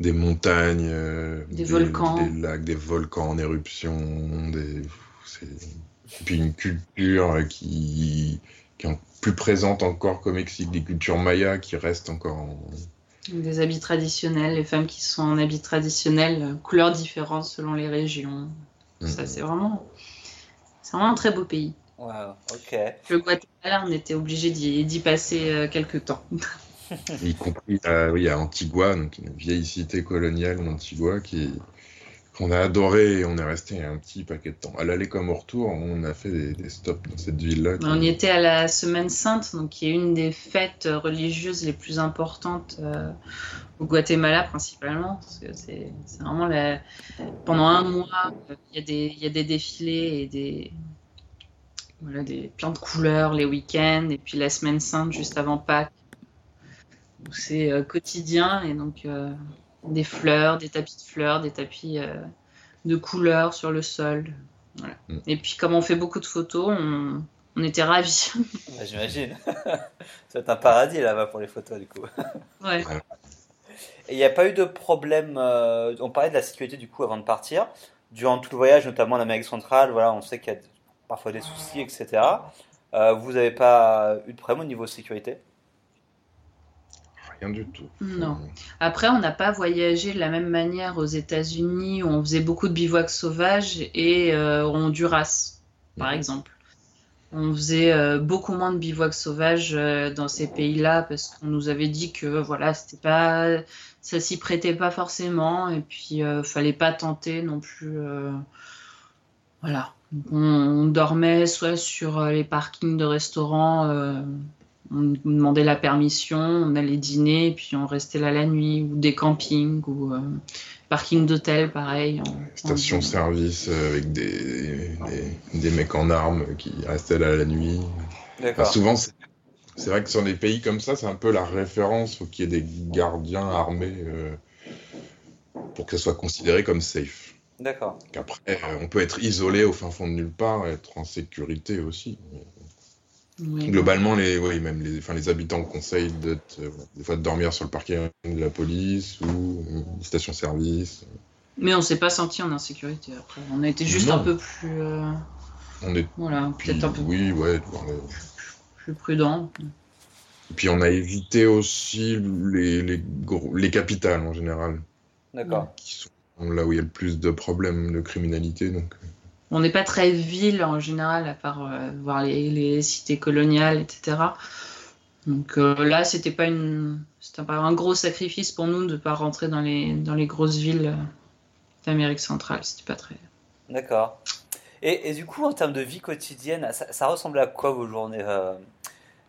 des montagnes, euh, Des volcans. des lacs, des volcans en éruption, des... c'est- et puis une culture euh, qui, qui est plus présente encore qu'au Mexique, des cultures mayas qui restent encore en... Des habits traditionnels, les femmes qui sont en habits traditionnels, euh, couleurs différentes selon les régions. Ça, Mhm. c'est vraiment, c'est vraiment un très beau pays. Wow. Ok. Le Guatemala, on était obligé d'y passer euh, quelques temps. y compris à, oui, à Antigua, donc une vieille cité coloniale d'Antigua qui qu'on a adoré et on est resté un petit paquet de temps. À l'aller comme au retour, on a fait des, des stops dans cette ville-là. qui- On y était à la Semaine Sainte, donc qui est une des fêtes religieuses les plus importantes euh, au Guatemala principalement. Parce que c'est vraiment la... pendant un mois, euh, il y, a des- il y a des défilés et des voilà des plein de couleurs les week-ends et puis la Semaine Sainte juste avant Pâques où c'est euh, quotidien et donc euh, des fleurs, des tapis de fleurs, des tapis euh, de couleurs sur le sol. Voilà. Mm. Et puis comme on fait beaucoup de photos, on, on était ravis. Bah, J'imagine. Ça va être un paradis là-bas pour les photos du coup. ouais. Et il n'y a pas eu de problème. euh, on parlait de la sécurité du coup avant de partir. Durant tout le voyage, notamment en Amérique centrale, voilà, on sait qu'il y a parfois des soucis, etc. Euh, vous n'avez pas eu de problème au niveau sécurité? Rien du tout. Non. Après, on n'a pas voyagé de la même manière aux États-Unis où on faisait beaucoup de bivouacs sauvages et euh, au Honduras, par Mhm. exemple. On faisait euh, beaucoup moins de bivouacs sauvages euh, dans ces pays-là parce qu'on nous avait dit que voilà, c'était pas, ça s'y prêtait pas forcément et puis euh, fallait pas tenter non plus. euh, voilà. On, on dormait soit sur euh, les parkings de restaurants. euh, on demandait la permission, on allait dîner, puis on restait là la nuit, ou des campings, ou euh, parking d'hôtel, pareil. Station-service avec des, des, des mecs en armes qui restaient là la nuit. Enfin, souvent, c'est c'est vrai que sur des pays comme ça, c'est un peu la référence. Faut qu'il y ait des gardiens armés euh, pour que ça soit considéré comme safe. D'accord. Qu'après, euh, on peut être isolé au fin fond de nulle part, et être en sécurité aussi. Oui. Globalement, les, oui, même les, enfin, les habitants conseillent d'être, euh, des fois de dormir sur le parking de la police ou euh, une station-service. Mais on s'est pas senti en insécurité après. On a été juste Non. un peu plus, euh, On est voilà, peut-être un peu oui, ouais, plus prudent. Et puis on a évité aussi les, les, les capitales en général. D'accord. Qui sont là où il y a le plus de problèmes de criminalité. Donc. Euh. On n'est pas très ville en général, à part euh, voir les, les, cités coloniales, etc. Donc euh, là, c'était pas une, c'était pas un gros sacrifice pour nous de pas rentrer dans les dans les grosses villes d'Amérique centrale. C'était pas très. D'accord. Et, et, du coup, en termes de vie quotidienne, ça, ça ressemblait à quoi vos journées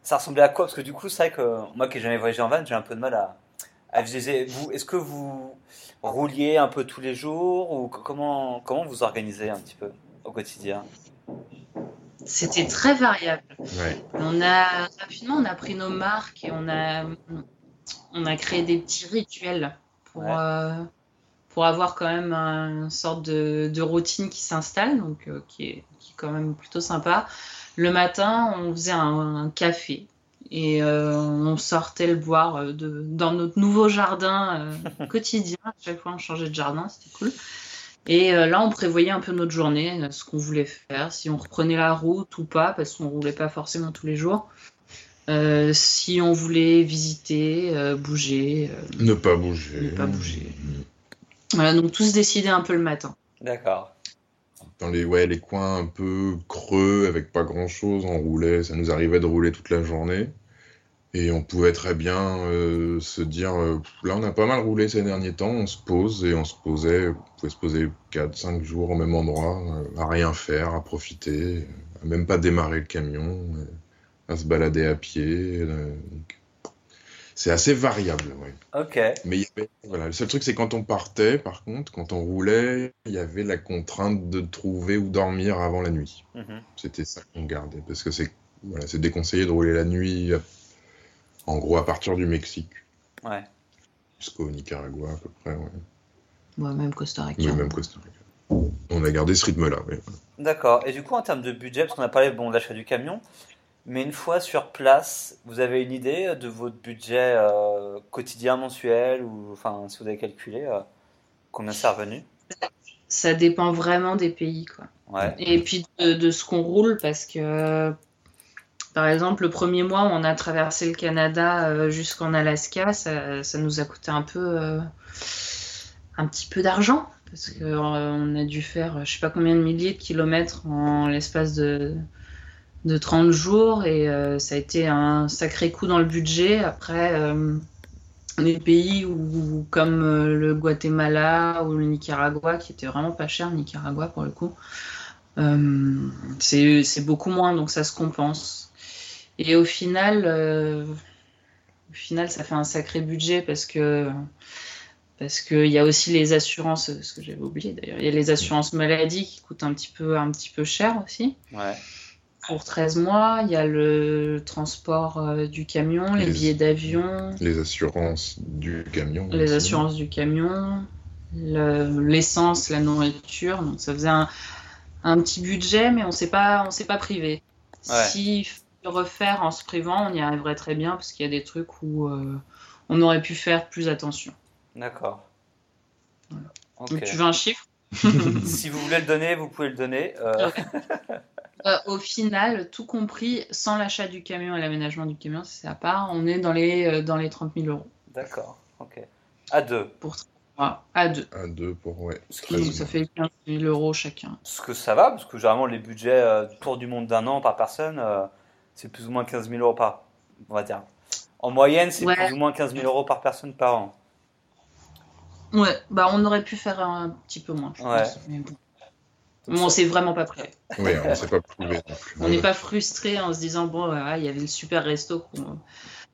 Ça ressemblait à quoi? Parce que du coup, c'est vrai que moi qui n'ai jamais voyagé en van, j'ai un peu de mal à, est-ce que vous rouliez un peu tous les jours ou comment comment vous organisez un petit peu au quotidien? C'était très variable. On a rapidement on a pris nos marques et on a on a créé des petits rituels pour euh, pour avoir quand même une sorte de, de routine qui s'installe donc euh, qui, est, qui est quand même plutôt sympa. Le matin, on faisait un café et euh, on sortait le boire euh, de, dans notre nouveau jardin euh, quotidien. À chaque fois, on changeait de jardin, c'était cool. Et là, on prévoyait un peu notre journée, ce qu'on voulait faire, si on reprenait la route ou pas, parce qu'on roulait pas forcément tous les jours. si on voulait visiter, bouger. ne pas bouger. Ne pas bouger. Voilà, donc tout se décidait un peu le matin. D'accord. Dans les, ouais, les coins un peu creux, avec pas grand chose, on roulait. Ça nous arrivait de rouler toute la journée. Et on pouvait très bien euh, se dire, euh, là on a pas mal roulé ces derniers temps, on se pose et on se posait, on pouvait se poser 4-5 jours au même endroit, euh, à rien faire, à profiter, à même pas démarrer le camion, à se balader à pied. C'est assez variable, ouais. Ok. Mais voilà, le seul truc c'est quand on partait, par contre, quand on roulait, il y avait la contrainte de trouver où dormir avant la nuit. Mhm. C'était ça qu'on gardait, parce que c'est voilà, c'est déconseillé de rouler la nuit en gros, à partir du Mexique. Ouais. Jusqu'au Nicaragua, à peu près, ouais. Ouais, même Costa Rica. Oui, même Costa Rica. On a gardé ce rythme-là, oui. D'accord. Et du coup, en termes de budget, parce qu'on a parlé bon, de l'achat du camion, mais une fois sur place, vous avez une idée de votre budget euh, quotidien, mensuel, ou enfin, si vous avez calculé euh, combien c'est revenu? Ça dépend vraiment des pays, quoi. Ouais. Et puis de, de ce qu'on roule, parce que par exemple, le premier mois, on a traversé le Canada euh, jusqu'en Alaska, ça, nous a coûté un peu, euh, un petit peu d'argent parce qu'on euh, a dû faire, je sais pas combien de milliers de kilomètres en l'espace de, de 30 jours et ça a été un sacré coup dans le budget. Après, les pays où, comme le Guatemala ou le Nicaragua, qui était vraiment pas cher, Nicaragua pour le coup, c'est beaucoup moins, donc ça se compense. Et au final, euh, au final, ça fait un sacré budget parce que parce qu'il y a aussi les assurances, ce que j'avais oublié d'ailleurs, il y a les assurances maladie qui coûtent un petit peu, un petit peu cher aussi. Ouais. Pour 13 mois, il y a le transport euh, du camion, les, billets d'avion. Les assurances du camion. Les assurances du camion, l'essence, la nourriture. Donc ça faisait un, un, petit budget, mais on ne s'est pas, on s'est pas privé. Ouais. Si refaire en se privant, on y arriverait très bien parce qu'il y a des trucs où euh, on aurait pu faire plus attention. D'accord. tu veux un chiffre? Si vous voulez le donner, vous pouvez le donner. Euh. Euh, au final, tout compris, sans l'achat du camion et l'aménagement du camion, c'est à part, on est dans les, dans les 30 000 euros. D'accord, ok. À deux. Pour à deux. À deux pour, ouais. ça fait 15 000 euros chacun. Ce que ça va, parce que généralement, les budgets pour du monde d'un an par personne, c'est plus ou moins 15 000 euros par, on va dire. En moyenne, c'est plus ou moins 15 000 euros par personne par an. Ouais, bah on aurait pu faire un petit peu moins, je ouais. pense. Mais bon. On s'est vraiment pas prêt. Oui, on s'est pas prouvé. On n'est pas frustré en se disant bon, il y avait le super resto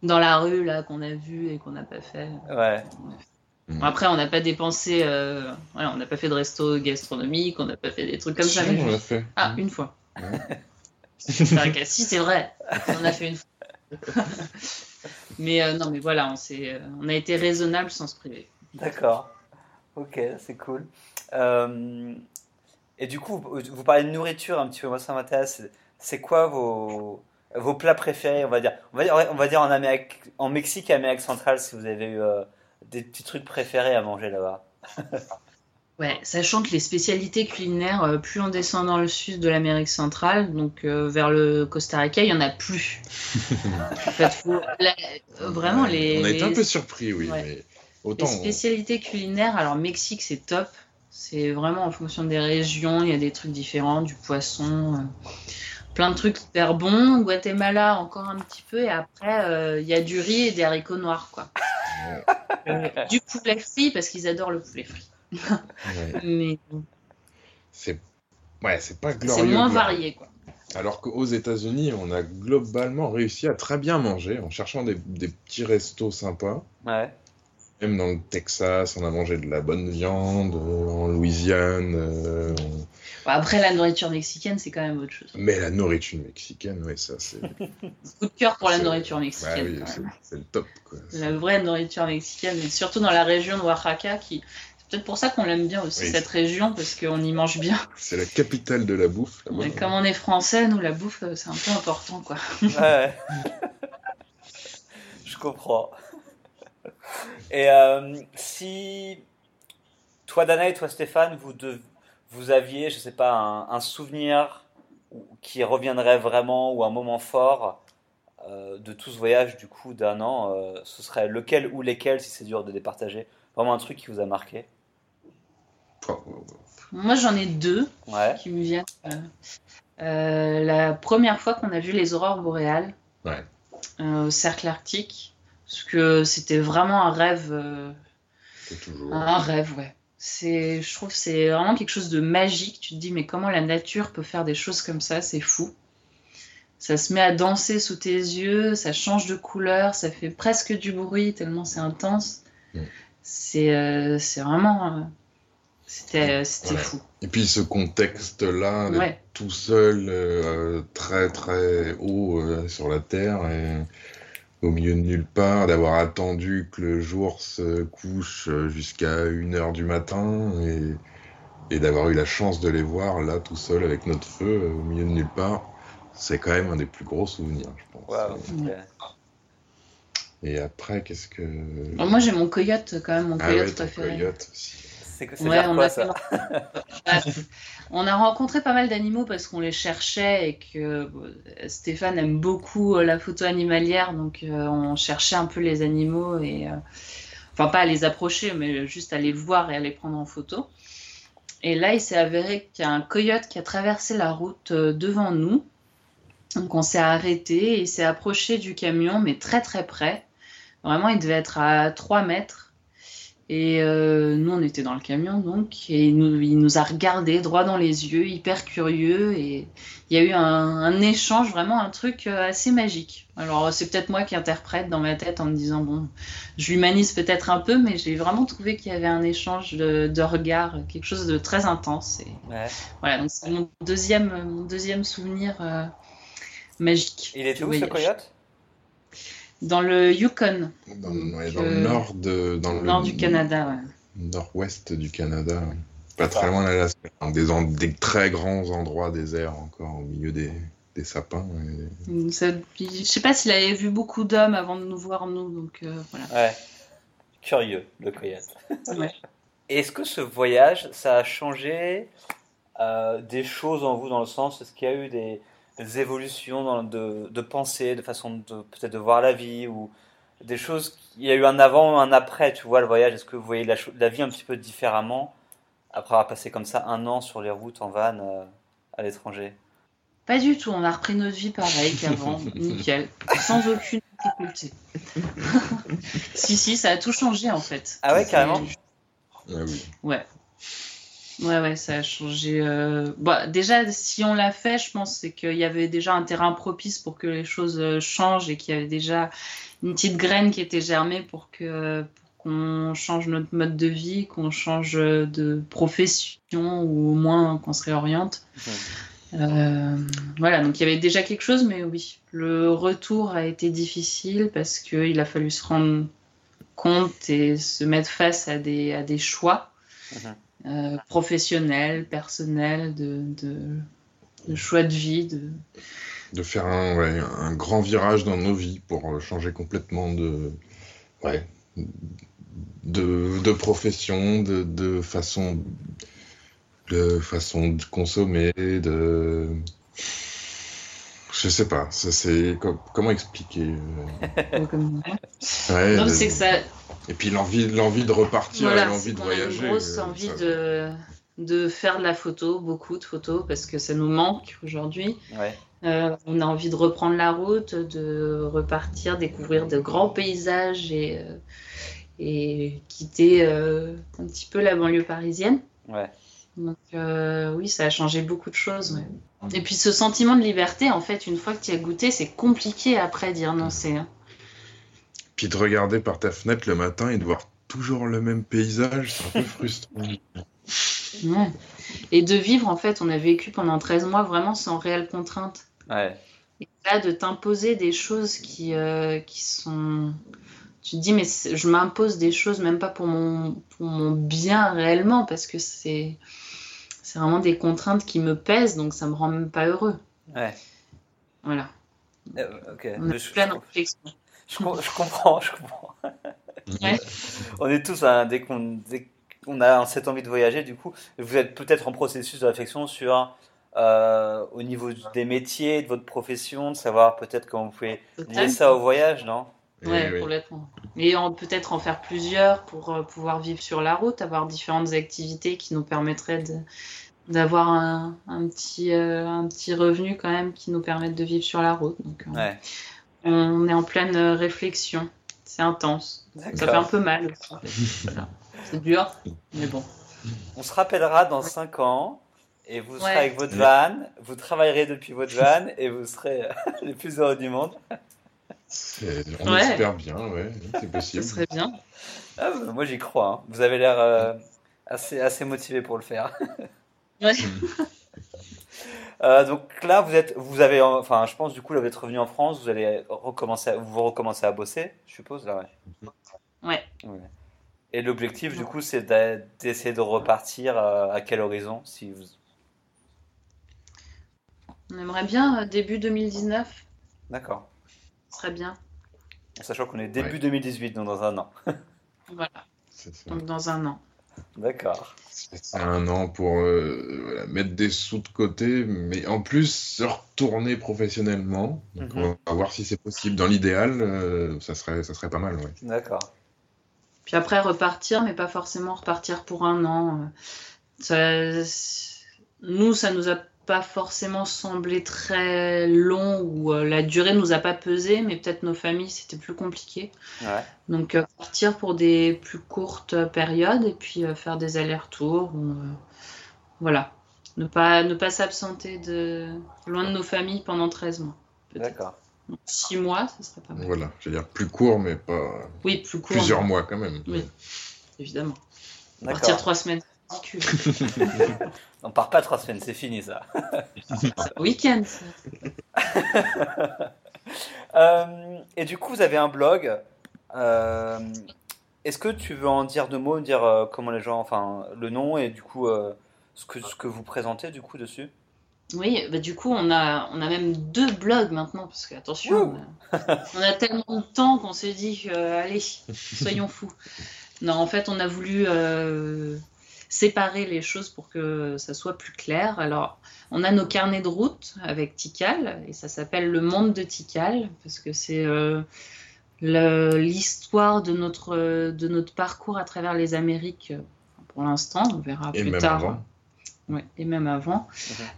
dans la rue là qu'on a vu et qu'on n'a pas fait. Ouais. Mm. après, on n'a pas dépensé, euh, on n'a pas fait de resto gastronomique, on n'a pas fait des trucs comme ça. on l'a fait. Ah, une fois. C'est vrai que si, c'est vrai. On a fait une fois. mais euh, non, mais voilà, on, euh, on a été raisonnable sans se priver. D'accord. Ok, c'est cool. Euh, et du coup, vous, parlez de nourriture un petit peu. Moi, ça m'intéresse. C'est quoi vos, vos plats préférés, on va dire? On va dire, on va dire en, Amérique, en Mexique et Amérique centrale, si vous avez eu des petits trucs préférés à manger là-bas. Ouais, sachant que les spécialités culinaires, euh, plus on descend dans le sud de l'Amérique centrale, donc euh, vers le Costa Rica, il n'y en a plus. en fait, faut- la- euh, vraiment, Ouais, les, On a été un peu surpris, oui, Ouais. mais les on- spécialités culinaires, alors Mexique, c'est top. C'est vraiment en fonction des régions, il y a des trucs différents, du poisson, euh, plein de trucs hyper bons. Guatemala, encore un petit peu, et après, euh, il y a du riz et des haricots noirs, quoi. Euh, du poulet frit, parce qu'ils adorent le poulet frit. ouais, Mais c'est ouais, c'est pas glorieux. c'est moins glorieux. varié, quoi. Alors qu'aux États-Unis, on a globalement réussi à très bien manger en cherchant des, des petits restos sympas. Ouais. Même dans le Texas, on a mangé de la bonne viande, euh, en Louisiane. euh, on- Bon, Après, la nourriture mexicaine, c'est quand même autre chose. Mais la nourriture mexicaine, ouais, ça c'est. Coup de cœur pour la nourriture Ouais, mexicaine. oui, c'est le top, quoi. La vraie nourriture mexicaine, mais surtout dans la région de Oaxaca, qui c'est peut-être pour ça qu'on l'aime bien aussi Oui. cette région, parce qu'on y mange bien. C'est la capitale de la bouffe. Mais comme on est français, nous la bouffe, euh, c'est un peu important, quoi. Ouais. Je comprends. Et euh, si toi, Dana, et toi, Stéphane, vous, vous aviez, je sais pas, un, un souvenir ou- qui reviendrait vraiment ou un moment fort euh, de tout ce voyage du coup d'un an, euh, ce serait lequel ou lesquels, si c'est dur de les partager Vraiment un truc qui vous a marqué? Moi, j'en ai deux Ouais. qui me viennent. la première fois qu'on a vu les aurores boréales Ouais. euh, au cercle arctique, parce que c'était vraiment un rêve. euh, C'est toujours. Un rêve, ouais. C'est, je trouve que c'est vraiment quelque chose de magique. Tu te dis, mais comment la nature peut faire des choses comme ça? C'est fou. Ça se met à danser sous tes yeux, ça change de couleur, ça fait presque du bruit tellement c'est intense. Mm. C'est, euh, c'est vraiment. euh, c'était, c'était Ouais. fou. Et puis ce contexte-là, Ouais. tout seul, euh, très très haut euh, sur la Terre, et au milieu de nulle part, d'avoir attendu que le jour se couche euh, jusqu'à 1h du matin, et, et d'avoir eu la chance de les voir là tout seul avec notre feu euh, au milieu de nulle part, c'est quand même un des plus gros souvenirs, je pense. Et après, qu'est-ce que... Alors, moi, j'ai mon coyote quand même, mon Ah coyote préféré. coyote aussi. C'est Ouais, on quoi a ça on a rencontré pas mal d'animaux parce qu'on les cherchait et que euh, Stéphane aime beaucoup euh, la photo animalière, donc euh, on cherchait un peu les animaux et enfin pas à les approcher, mais juste à les voir et à les prendre en photo. Et là, il s'est avéré qu'il y a un coyote qui a traversé la route devant nous. Donc on s'est arrêté et il s'est approché du camion, mais très très près. Vraiment, il devait être à 3 mètres. Et euh, nous, on était dans le camion, donc, et il nous, il nous a regardé droit dans les yeux, hyper curieux, et il y a eu un, un échange, vraiment un truc euh, assez magique. Alors, c'est peut-être moi qui interprète dans ma tête en me disant, bon, je l'humanise peut-être un peu, mais j'ai vraiment trouvé qu'il y avait un échange de, de regards, quelque chose de très intense. Et Ouais. voilà, donc c'est mon deuxième, mon deuxième souvenir euh, magique. Il était du où ce coyote? Dans le Yukon, Dans, ouais, dans Euh, le nord, de, dans le nord du Canada. ouais. nord-ouest du Canada, pas très loin d'Alaska, Dans des, en- des très grands endroits déserts encore au milieu des, des sapins. et- Ça- je sais pas s'il avait vu beaucoup d'hommes avant de nous voir nous, donc euh, voilà. Ouais. Curieux, le coyote. Ouais. Est-ce que ce voyage, ça a changé euh, des choses en vous dans le sens, est-ce qu'il y a eu des, des évolutions dans, de, de pensée, de façon de peut-être de voir la vie ou des choses, il y a eu un avant, un après, tu vois, le voyage, est-ce que vous voyez la, vie un petit peu différemment après avoir passé comme ça un an sur les routes en van euh, à l'étranger? Pas du tout, on a repris notre vie pareil qu'avant, nickel, sans aucune difficulté. si, si, ça a tout changé en fait. Ah ouais, carrément? Ah oui. Ouais. Ouais, ouais, ça a changé. euh, Bah, déjà, si on l'a fait, je pense, c'est qu'il y avait déjà un terrain propice pour que les choses euh, changent et qu'il y avait déjà une petite graine qui était germée pour que pour qu'on change notre mode de vie, qu'on change de profession ou au moins qu'on se réoriente. Euh, voilà, donc il y avait déjà quelque chose, mais oui, le retour a été difficile parce qu'il a fallu se rendre compte et se mettre face à des, à des choix Mhm. Euh, professionnels, personnels, de, choix de vie. De... Faire un, grand virage dans nos vies pour euh, changer complètement de, profession, façon de façon de consommer, de je sais pas, ça c'est comment expliquer euh? ouais, non, c'est que ça. Et puis l'envie, l'envie de repartir, l'envie de voyager. Une grosse euh, envie de de faire de la photo, beaucoup de photos, parce que ça nous manque aujourd'hui. Euh, on a envie de reprendre la route, de repartir, découvrir de grands paysages et, euh, et quitter euh, un petit peu la banlieue parisienne. Donc oui, ça a changé beaucoup de choses. Et puis ce sentiment de liberté, en fait, une fois que tu as goûté, c'est compliqué après d'y renoncer. Hein. Puis de regarder par ta fenêtre le matin et de voir toujours le même paysage, c'est un peu frustrant. Et de vivre, en fait, on a vécu pendant 13 mois vraiment sans réelle contrainte. Et là, de t'imposer des choses qui, euh, qui sont. Tu te dis, mais je m'impose des choses, même pas pour mon, pour mon bien réellement, parce que c'est c'est vraiment des contraintes qui me pèsent, donc ça me rend même pas heureux. Ouais. Voilà. Euh, ok. On a je, plein de réflexions. Je, je, comprends, je comprends. Ouais. on est tous, hein, dès qu'on on a cette envie de voyager, du coup, vous êtes peut-être en processus de réflexion sur euh, au niveau des métiers, de votre profession, de savoir peut-être comment vous pouvez lier ça au voyage, non? Ouais, oui, complètement. Mais peut-être en faire plusieurs pour euh, pouvoir vivre sur la route, avoir différentes activités qui nous permettraient d'avoir un, petit, euh, un petit revenu quand même qui nous permettent de vivre sur la route. Donc, ouais. on est en pleine réflexion. C'est intense. Ça fait un peu mal. voilà. C'est dur, mais bon. On se rappellera dans 5 ans et vous serez avec votre van, vous travaillerez depuis votre van et vous serez les plus heureux du monde. On espère bien, ouais, c'est possible. Ce serait bien. Ah, bah, moi j'y crois. Hein. Vous avez l'air euh, assez, assez motivé pour le faire. Ouais. Euh, donc là, vous êtes, vous avez, enfin, je pense du coup, là, vous êtes revenu en France, vous allez recommencer, vous recommencer à bosser, je suppose là, ouais. Ouais. ouais. Et l'objectif, du coup, c'est d'essayer de repartir euh, à quel horizon si vous... On aimerait bien euh, début 2019. D'accord. Serait bien. Sachant qu'on est début 2018, donc dans un an. voilà. Donc dans un an. D'accord. C'est un an pour euh, mettre des sous de côté, mais en plus se retourner professionnellement. Donc mhm. On va voir si c'est possible. Dans l'idéal, ça, serait, ça serait pas mal. Ouais. D'accord. Puis après repartir, mais pas forcément repartir pour un an. Ça, nous, ça nous a pas forcément semblé très long ou euh, la durée nous a pas pesé, mais peut-être nos familles c'était plus compliqué. Ouais. Donc euh, partir pour des plus courtes périodes et puis euh, faire des allers-retours. voilà. Ne pas, ne pas s'absenter de loin de nos familles pendant 13 mois. D'accord. Six mois, ce serait pas mal. Voilà, je veux dire plus court, mais pas. Oui, plus court. Plusieurs mois quand même. Oui, évidemment. Partir trois semaines, ridicule. On part pas trois semaines, c'est fini ça. Week-end. euh, et du coup, vous avez un blog. Euh, Est-ce que tu veux en dire deux mots, dire euh, comment les gens, enfin le nom et du coup ce que ce que vous présentez du coup dessus? Oui, bah du coup, on a, on a même deux blogs maintenant, parce que, attention, on a, tellement de temps qu'on s'est dit, allez, soyons fous. Non, en fait, on a voulu séparer les choses pour que ça soit plus clair. Alors, on a nos carnets de route avec Tikal, et ça s'appelle Le Monde de Tikal, parce que c'est euh, l'histoire de notre, de notre parcours à travers les Amériques pour l'instant. On verra plus tard et même avant,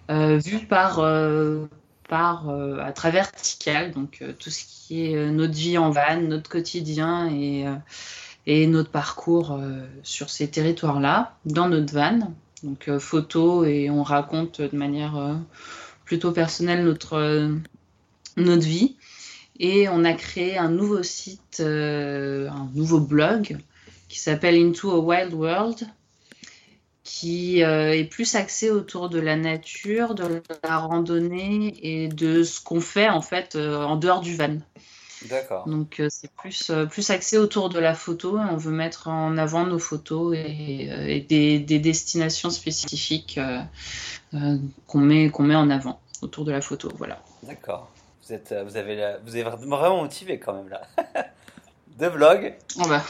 euh, vu par, euh, par euh, à travers Tikal, donc tout ce qui est notre vie en van, notre quotidien et, et notre parcours sur ces territoires-là, dans notre van. Donc photo et on raconte de manière plutôt personnelle notre, notre vie. Et on a créé un nouveau site, un nouveau blog qui s'appelle Into a Wild World, qui euh, est plus axé autour de la nature, de la randonnée et de ce qu'on fait en fait euh, en dehors du van. D'accord. Donc euh, c'est plus, plus axé autour de la photo. On veut mettre en avant nos photos et, des, des, destinations spécifiques qu'on met, qu'on met en avant autour de la photo. Voilà. D'accord. Vous êtes, vous avez, vous êtes vraiment motivé quand même là. Deux vlogs. Oh bah.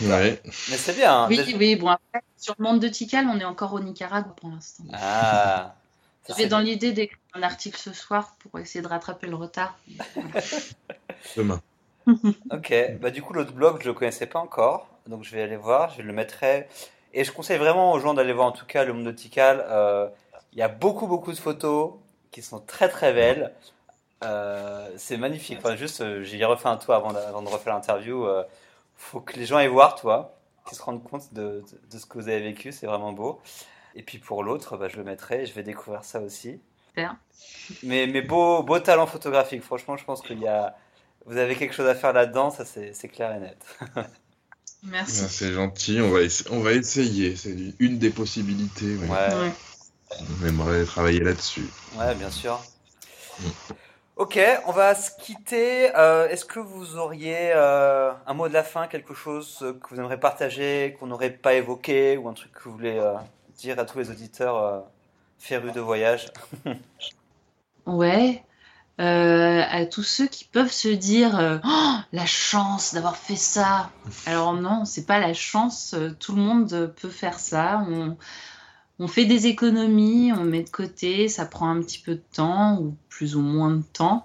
Ouais. Mais c'est bien. hein. Oui, Déjà- oui, bon, après, sur le monde de Tikal, on est encore au Nicaragua pour l'instant. Ah. C'est dans l'idée d'écrire un article ce soir pour essayer de rattraper le retard. Demain. Ok, bah du coup l'autre blog je le connaissais pas encore, donc je vais aller voir, je le mettrai. Et je conseille vraiment aux gens d'aller voir en tout cas le monde nautical. Euh, Il y a beaucoup beaucoup de photos qui sont très très belles. Euh, c'est magnifique. Enfin, juste, euh, j'y ai refait un tour avant de, avant de refaire l'interview. Euh, faut que les gens aillent voir, toi, qu'ils se rendent compte de, de, de ce que vous avez vécu. C'est vraiment beau. Et puis pour l'autre, bah, je le mettrai. Je vais découvrir ça aussi. Super. Mais, mais beau, beau talent photographique. Franchement, je pense qu'il y a, vous avez quelque chose à faire là-dedans. Ça, c'est c'est clair et net. Merci. Ah, c'est gentil, on va, on va essayer. C'est une des possibilités. ouais. Ouais. Ouais. On aimerait travailler là-dessus. Ouais, bien sûr. Mm. Ok, on va se quitter. Euh, Est-ce que vous auriez euh, un mot de la fin, quelque chose que vous aimeriez partager, qu'on n'aurait pas évoqué, ou un truc que vous voulez euh, dire à tous les auditeurs euh, férus de voyage Ouais. Euh, à tous ceux qui peuvent se dire euh, Oh, la chance d'avoir fait ça. Alors non, c'est pas la chance. euh, Tout le monde peut faire ça. On, on fait des économies, on met de côté. Ça prend un petit peu de temps ou plus ou moins de temps.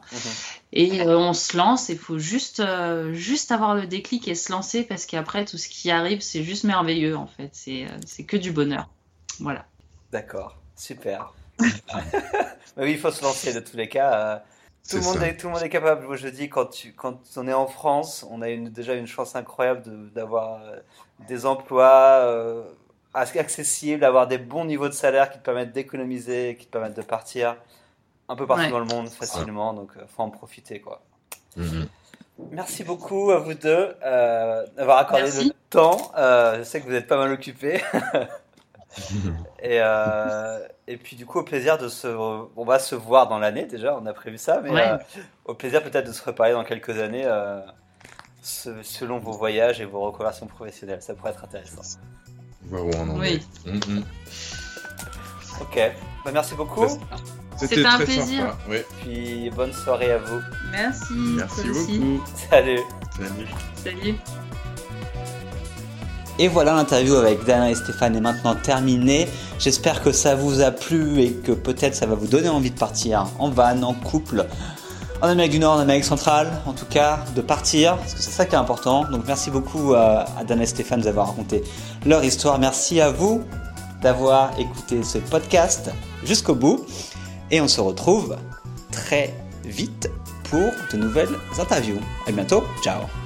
Et euh, on se lance. Il faut juste, euh, juste avoir le déclic et se lancer parce qu'après tout ce qui arrive, c'est juste merveilleux en fait. C'est, c'est que du bonheur. Voilà. D'accord, super. Bah oui, il faut se lancer de tous les cas. euh, tout, le monde est, tout le monde est capable. Moi, je dis, quand, tu, quand on est en France, on a une, déjà une chance incroyable de- d'avoir euh, des emplois euh, accessibles, d'avoir des bons niveaux de salaire qui te permettent d'économiser, qui te permettent de partir un peu partout Ouais. dans le monde facilement. Donc, il faut en profiter, quoi. Mhm. Merci beaucoup à vous deux euh, d'avoir accordé Merci. le temps. Euh, je sais que vous êtes pas mal occupés. Et, euh, et puis du coup, au plaisir de se... On va se voir dans l'année déjà, on a prévu ça, mais Ouais. euh, au plaisir peut-être de se reparler dans quelques années euh, se- selon vos voyages et vos reconversions professionnelles. Ça pourrait être intéressant. On Oui. est. Mhm. Ok, bah, merci beaucoup. C'était un très plaisir. sympa. Ouais. Puis bonne soirée à vous. Merci. Merci beaucoup. Salut. Salut. Salut. Et voilà, l'interview avec Dana et Stéphane est maintenant terminée. J'espère que ça vous a plu et que peut-être ça va vous donner envie de partir en van, en couple, en Amérique du Nord, en Amérique centrale, en tout cas, de partir, parce que c'est ça qui est important. Donc merci beaucoup à, à Dana et Stéphane d'avoir raconté leur histoire. Merci à vous d'avoir écouté ce podcast jusqu'au bout. Et on se retrouve très vite pour de nouvelles interviews. À bientôt, ciao